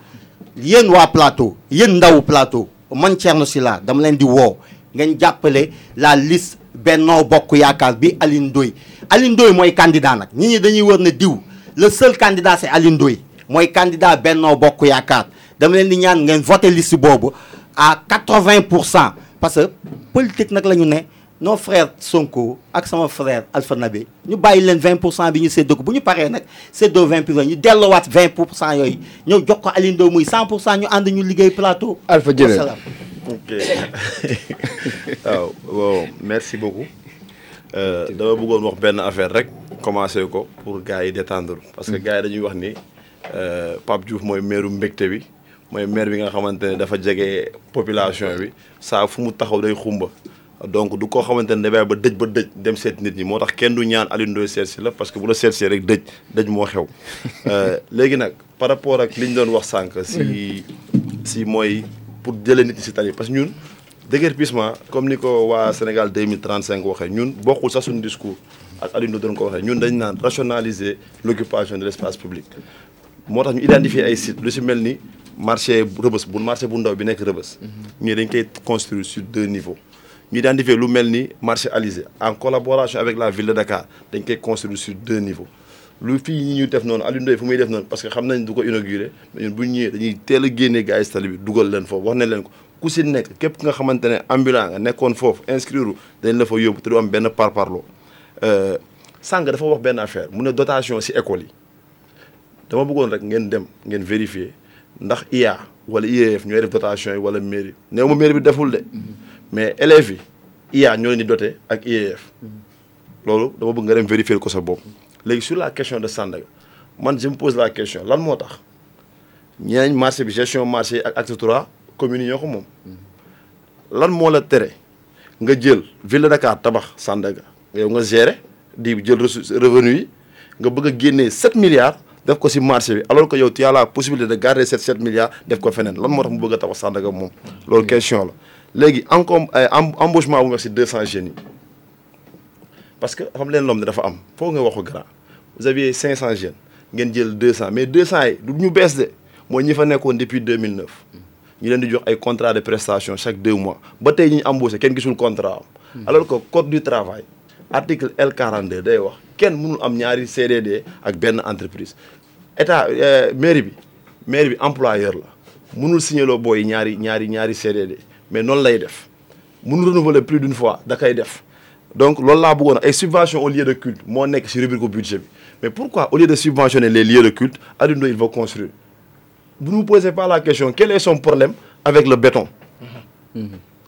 yéen waa plateau yéen ndawu plateau man Thierno Sylla dama leen di woo ngeen jàppale la liste Benno Bokk Yaakaar bi Aline Ndoye. Aline Ndoye mooy candidat nag. nit ñi dañuy wër ne diw le seul candidat c'est Aline Ndoye mooy candidat Benno Bokk Yaakaar. dama leen di ñaan ngeen voté liste boobu à 80 pour cent parce que politique nag la ñu ne nos frères Sonko ak sama frère Alpha Nabé ñu bàyyi leen 20 pour cent bi ñu séddoo ko bu ñu paree nag séddoo 20 pour cent ñu delloowaat 20 pour cent yooyu ñëw jox ko Aline Ndoye muy 100 pour cent ñu ànd ñu liggéey plateau. Alpha. Wasalaam. ok *laughs* waaw bon merci beaucoup Euh, dama bëggoon wax benn affaire rek commencé ko pour gars yi détendre parce que gars yi dañuy wax ni euh, Pape Diouf mooy maire mbégte bi mooy maire bi nga xamante ne dafa jege population bi. saa fu mu taxaw day xumba. Donc du koo xamante ne dafay ba dëj ba dëj dem seet nit ñi. Moo tax kenn du ñaan Alioune Ndoye seet si la parce que bu la seet si rek dëj dëj moo xew. *laughs* Euh, léegi nag par rapport ak li ñu doon wax sànq si si mooy pour jëlee nit ñi si tali parce que ñun déguerpissement comme ni ko waa Sénégal 2035 waxee ñun bokkul sax suñu discours ak Alioune Ndoye doon ko waxee. Ñun dañ naan rationaliser l'occupation de l'espace public. Moo tax ñu identifier ay sites. Lu si mel ni marché rëbës bu marché bu ndaw bi nekk rëbës. Ñu dañ koy construire sur deux niveaux. Ñu identifier lu mel ni marché Alizé en collaboration avec la ville de Dakar dañ koy construire sur deux niveaux. Lu fii ñi ñuy def noonu Alioune Ndoye fu muy def noonu parce que xam nañ du ko inauguré ñun bu ñu ñëwee dañuy teel a génnee gars yi tali bi dugal leen foofu wax nañ leen ko. Ku si nekk képp nga xamante ne ambulant nga nekkoon foofu inscrire dañ la fa yóbbu te du am benn parparloo. Sànq dafa wax benn affaire mu ne dotation si école yi. Dama bëggoon rek ngeen dem ngeen vérifier ndax IA wala IEF def dotation yi wala mairie néew ma mairie bi deful de. Mais élèves yi IA IEF loolu dama bëgg nga vérifier sur la question de Sandaga man je me pose la question lan moo tax marché gestion marché ak acte la nga jël ville de Dakar tabax Sandaga? Yow nga gérer di jël ressource revenu yi nga bëgg a génnee 7 milliards def ko si marché bi alors que yow tu as la possibilité de garder cette 7 milliards def ko feneen. Lan moo tax mu bëgg a tabax Sandaga moom? Loolu question la. Léegi encom embauchement bu nga si 200 jeunes yi. Parce que xam leen lom ne dafa am. Foo nga waxu grand. Vous aviez 500 jeunes ngeen jël 200 mais 200 yi du ñu bees de. Mooy ñi fa nekkoon depuis 2009 ñu leen di jox ay contrat de prestation chaque deux mois. Ba tey ñu embauché kenn gisul contrat am. Alors que code du travail article L42 day wax kenn mënul am ñaari CDD ak benn entreprise état mairie bi mairie bi employeur la. Mënul signaloo booy ñaari ñaari ñaari CDD mais noonu lay def. Mënul renouveler plus d'une fois da koy def. Donc loolu laa bëggoon ay subvention au lieu de culte moo nekk ci rubrique budget bi. Mais pourquoi au lieu de subventionner les lieux de culte Alioune Ndoye il va construire? Vous ne vous posez pas la question quel est son problème avec le béton?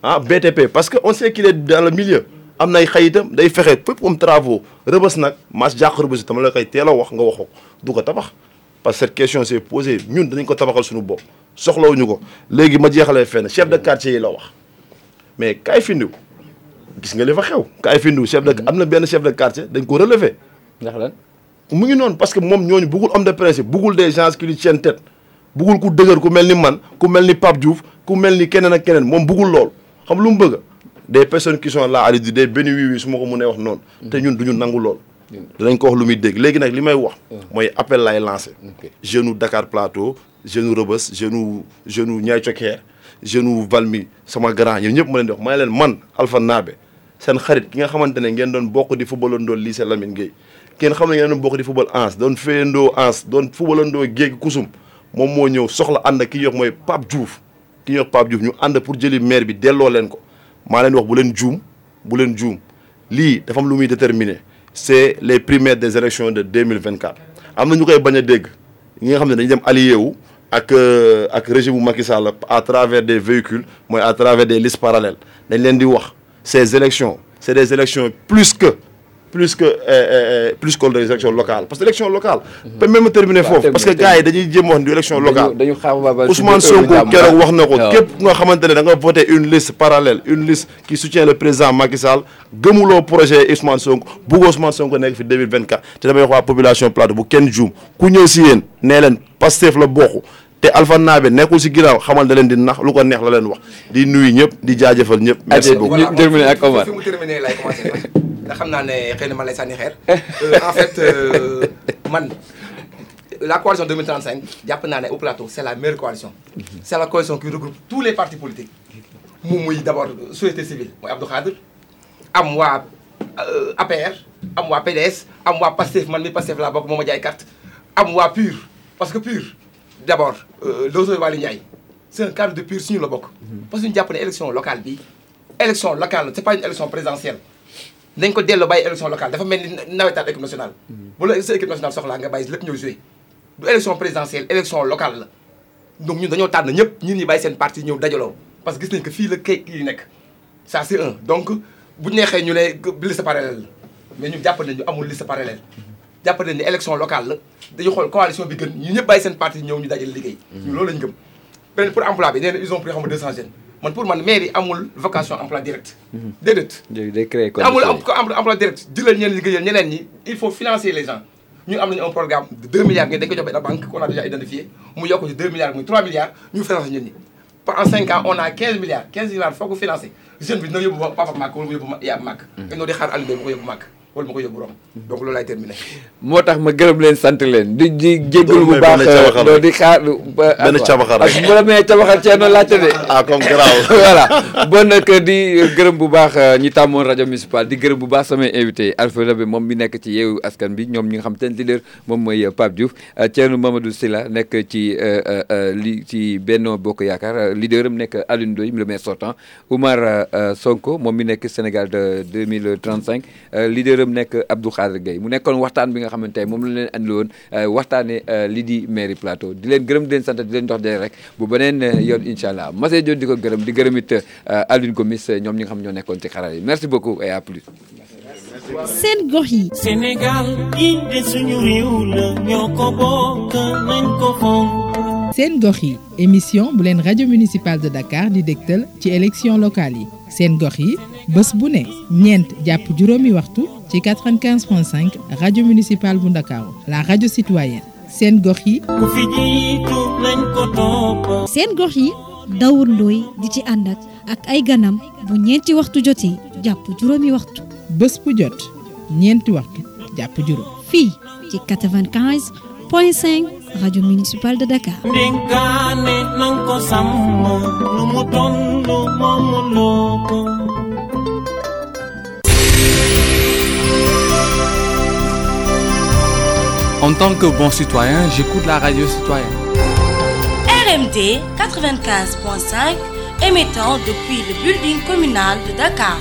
Ah BTP parce que on sait qu'il est dans le milieu. Am na ay xayitam day fexe fépp comme travaux. Rëbës nag mas jàq rëbës tama la koy teel a wax nga waxoo du ko tabax parce que cette question s'est posée. Ñun danañ ko tabaxal suñu bopp. Soxlawuñu ko. Léegi ma jeexalee fenn. Chef de quartier yi la wax. Mais kaay findiw gis nga li fa xew. Kaay findiw chef de am na benn chef de quartier dañ ko relever. Ndax lan? Mu ngi noonu parce que moom ñooñu bëggul homme de principe bëggul des gens qui lui tiennent tête bëggul ku dëgër ku mel ni man ku mel ni Pape Diouf ku mel ni keneen ak keneen moom bëggul lool. Xam lu mu bëgg? Des personnes qui sont là à des béni oui oui su ma ko mënee wax noonu. Te ñun duñu nangu lool dinañ ko wax lu muy dégg. Léegi nag li may wax mooy appel lay lancé. Jeune Dakar Plateau jeune Rebeuss jeune jeune Niayes Thioker jeune Valmy sama grand ñun ñëpp ma leen di wax. Ma leen man Alpha Nabé seen xarit ki nga xamante ne ngeen doon bokk di footballandoo lycée Lamine Gueye. Kenn xam ne ngeen doon bokk di football ans doon féyandoo ans doon footballandoo géegi kusum moom moo ñëw soxla ànd ki ñuy wax mooy Pape Diouf. Ki ñuy wax Pape Diouf ñu ànd pour jëli maire bi delloo leen ko. Maa leen wax bu leen juum bu leen juum. Lii dafa am lu muy déterminer c'est les primaires des élections de 2024 am na ñu koy bañ a dégg. Ñi nga ak régime bu Macky Sall à travers des véhicules à travers des listes parallèles. Dañ leen di wax ces élections c'est des élections plus que plus que plus que les élections locales. Parce que élection locale peut même terminer foofu. parce que gars yi dañuy jéem wax ni élection locale. dañu Ousmane Sonko keroog wax na ko. Képp nga xamante ne da nga voté une liste parallèle une liste qui soutient le président Macky Sall gëmuloo projet Ousmane Sonko Ousmane Sonko nekk fi 2024 te damay wax waa population plateau bu kenn juum. Ku ñëw si yéen nee leen Pastef la bokk. Te Alpha Nabe nekkul si ginnaaw xamal da leen di nax lu ko neex la leen wax. Di nuyu ñëpp di jaajëfal ñëpp. Merci beaucoup. ñu terminer ak Omar *laughs* ndax xam naa ne xëy na man lay sànni xeer. *laughs* Euh, en fait euh, man la coalition 2035 jàpp naa ne au plateau c'est la meilleure coalition. C'est la coalition qui regroupe tous les partis politiques. Moom muy société civile mooy Abdou Khadre am waa euh, APR am waa PDS am waa Pastef man mi Pastef laa bokk moo ma jaay carte am waa PUR parce que PUR d'abord euh, Lozo Waly Ndiaye c'est un cadre de PUR suñu la bokk. Parce que ñu jàpp ne élection locale bi élection locale c'est pas une élection présidentielle nañ ko delloo bàyyi élection locale dafa mel ni nawetaan équipe nationale. Bu la sa équipe nationale soxlaa nga bàyyi lépp ñëw jouer. du élection présidentielle élection locale la. donc ñun dañoo tànn ñëpp ñun ñi bàyyi seen parti ñëw dajaloo. parce que gis nañ que fii la kay kii nekk. ça c'est un. donc bu neexee ñu ne liste parallèle la. mais ñu jàpp nañu amul liste parallèle. jàpp ne élection locale la. dañu xool coalition bi gën. ñu ñëpp bàyyi seen parti ñëw ñu dajale liggéey. Ñu loolu lañu gëm. beneen pour emploi bi nee na ils ont pris xam nga 200 jeunes man pour man mairie amul vocation emploi direct. Déedéet. Day day créer amul conditions am emploi direct. Jëlal ñeen liggéeyal ñeneen ñi il faut financer les gens. Am nañu un programme de 2 milliards ngeen dañ ko jox benn banque qu'on a déjà identifié mu yokk ci 2 milliards muy 3 milliards ñu financer ñun ñi. En 5 ans on a 15 milliards 15 milliards foo ko financer. Jeune bi dina yóbbu papa màkk wala mu yóbbu ma yaa màkk dañoo di xaar Aliou Ndoye mu ko yóbbu màkk wala mu ko yóbbu Rome. Donc loolu laay terminé moo tax ma gërëm leen sant leen. Di di jégalu bu may baax benn cabaxal doo rek. di xaar ba Benn cabaxal rek. ak bu la mee cabaxal cee noonu laajte de. *laughs* Ah comme garaaw. *laughs* Voilà. Bon nag di gërëm bu baax ñi tàmmoon rajo municipal. Di gërëm bu baax samay invité. Alpha Nabe moom mi nekk ci yeewu askan bi ñoom ñi nga xam te ne leader moom mooy Pape Diouf. Thierno Mamadou Sylla nekk ci euh, euh, euh, li ci Benno Bokk Yaakaar. Leader am nekk Alioune Ndoye le maire sortant. Oumar euh, Sonko moom mi nekk Sénégal de 2035 euh, leader am nekk Abdou Khadre Gueye. Mu nekkoon waxtaan bi nga xamante moom la leen andi woon waxtaane lii di mairie plateau. Di leen gërëm di leen sant di leen dox dee rek bu beneen euh, yoon incha allah. Diop di ko gërëm di gërëm it euh, Alioune Gomis ñoom ñi nga xam ñoo nekkoon ci xarala yi. Merci beaucoup et à plus. Seen gox yi. Sénégal de suñu réew la ñoo ko bokk nañ ko fonk seen gox yi émission bu leen rajo municipal de Dakar di dégtal ci élection locale yi. Seen gox yi bés bu ne ñeent jàpp juróomi waxtu ci 95.5 rajo municipal bu Ndakaaru la rajo citoyenne. Seen gox yi ku fi jiitu nañ ko topp. Seen gox yi Daour Ndoye di ci ànd ak ak ay ganam bu ñeenti waxtu jotee jàpp juróomi waxtu. bés bu jot ñeenti waxtu jàpp juróom. Fii ci 95 point 5 rajo municipal de Dakar. En tant que bon citoyen, j'écoute la radio citoyenne. RMD 95.5 émettant depuis le building communal de Dakar.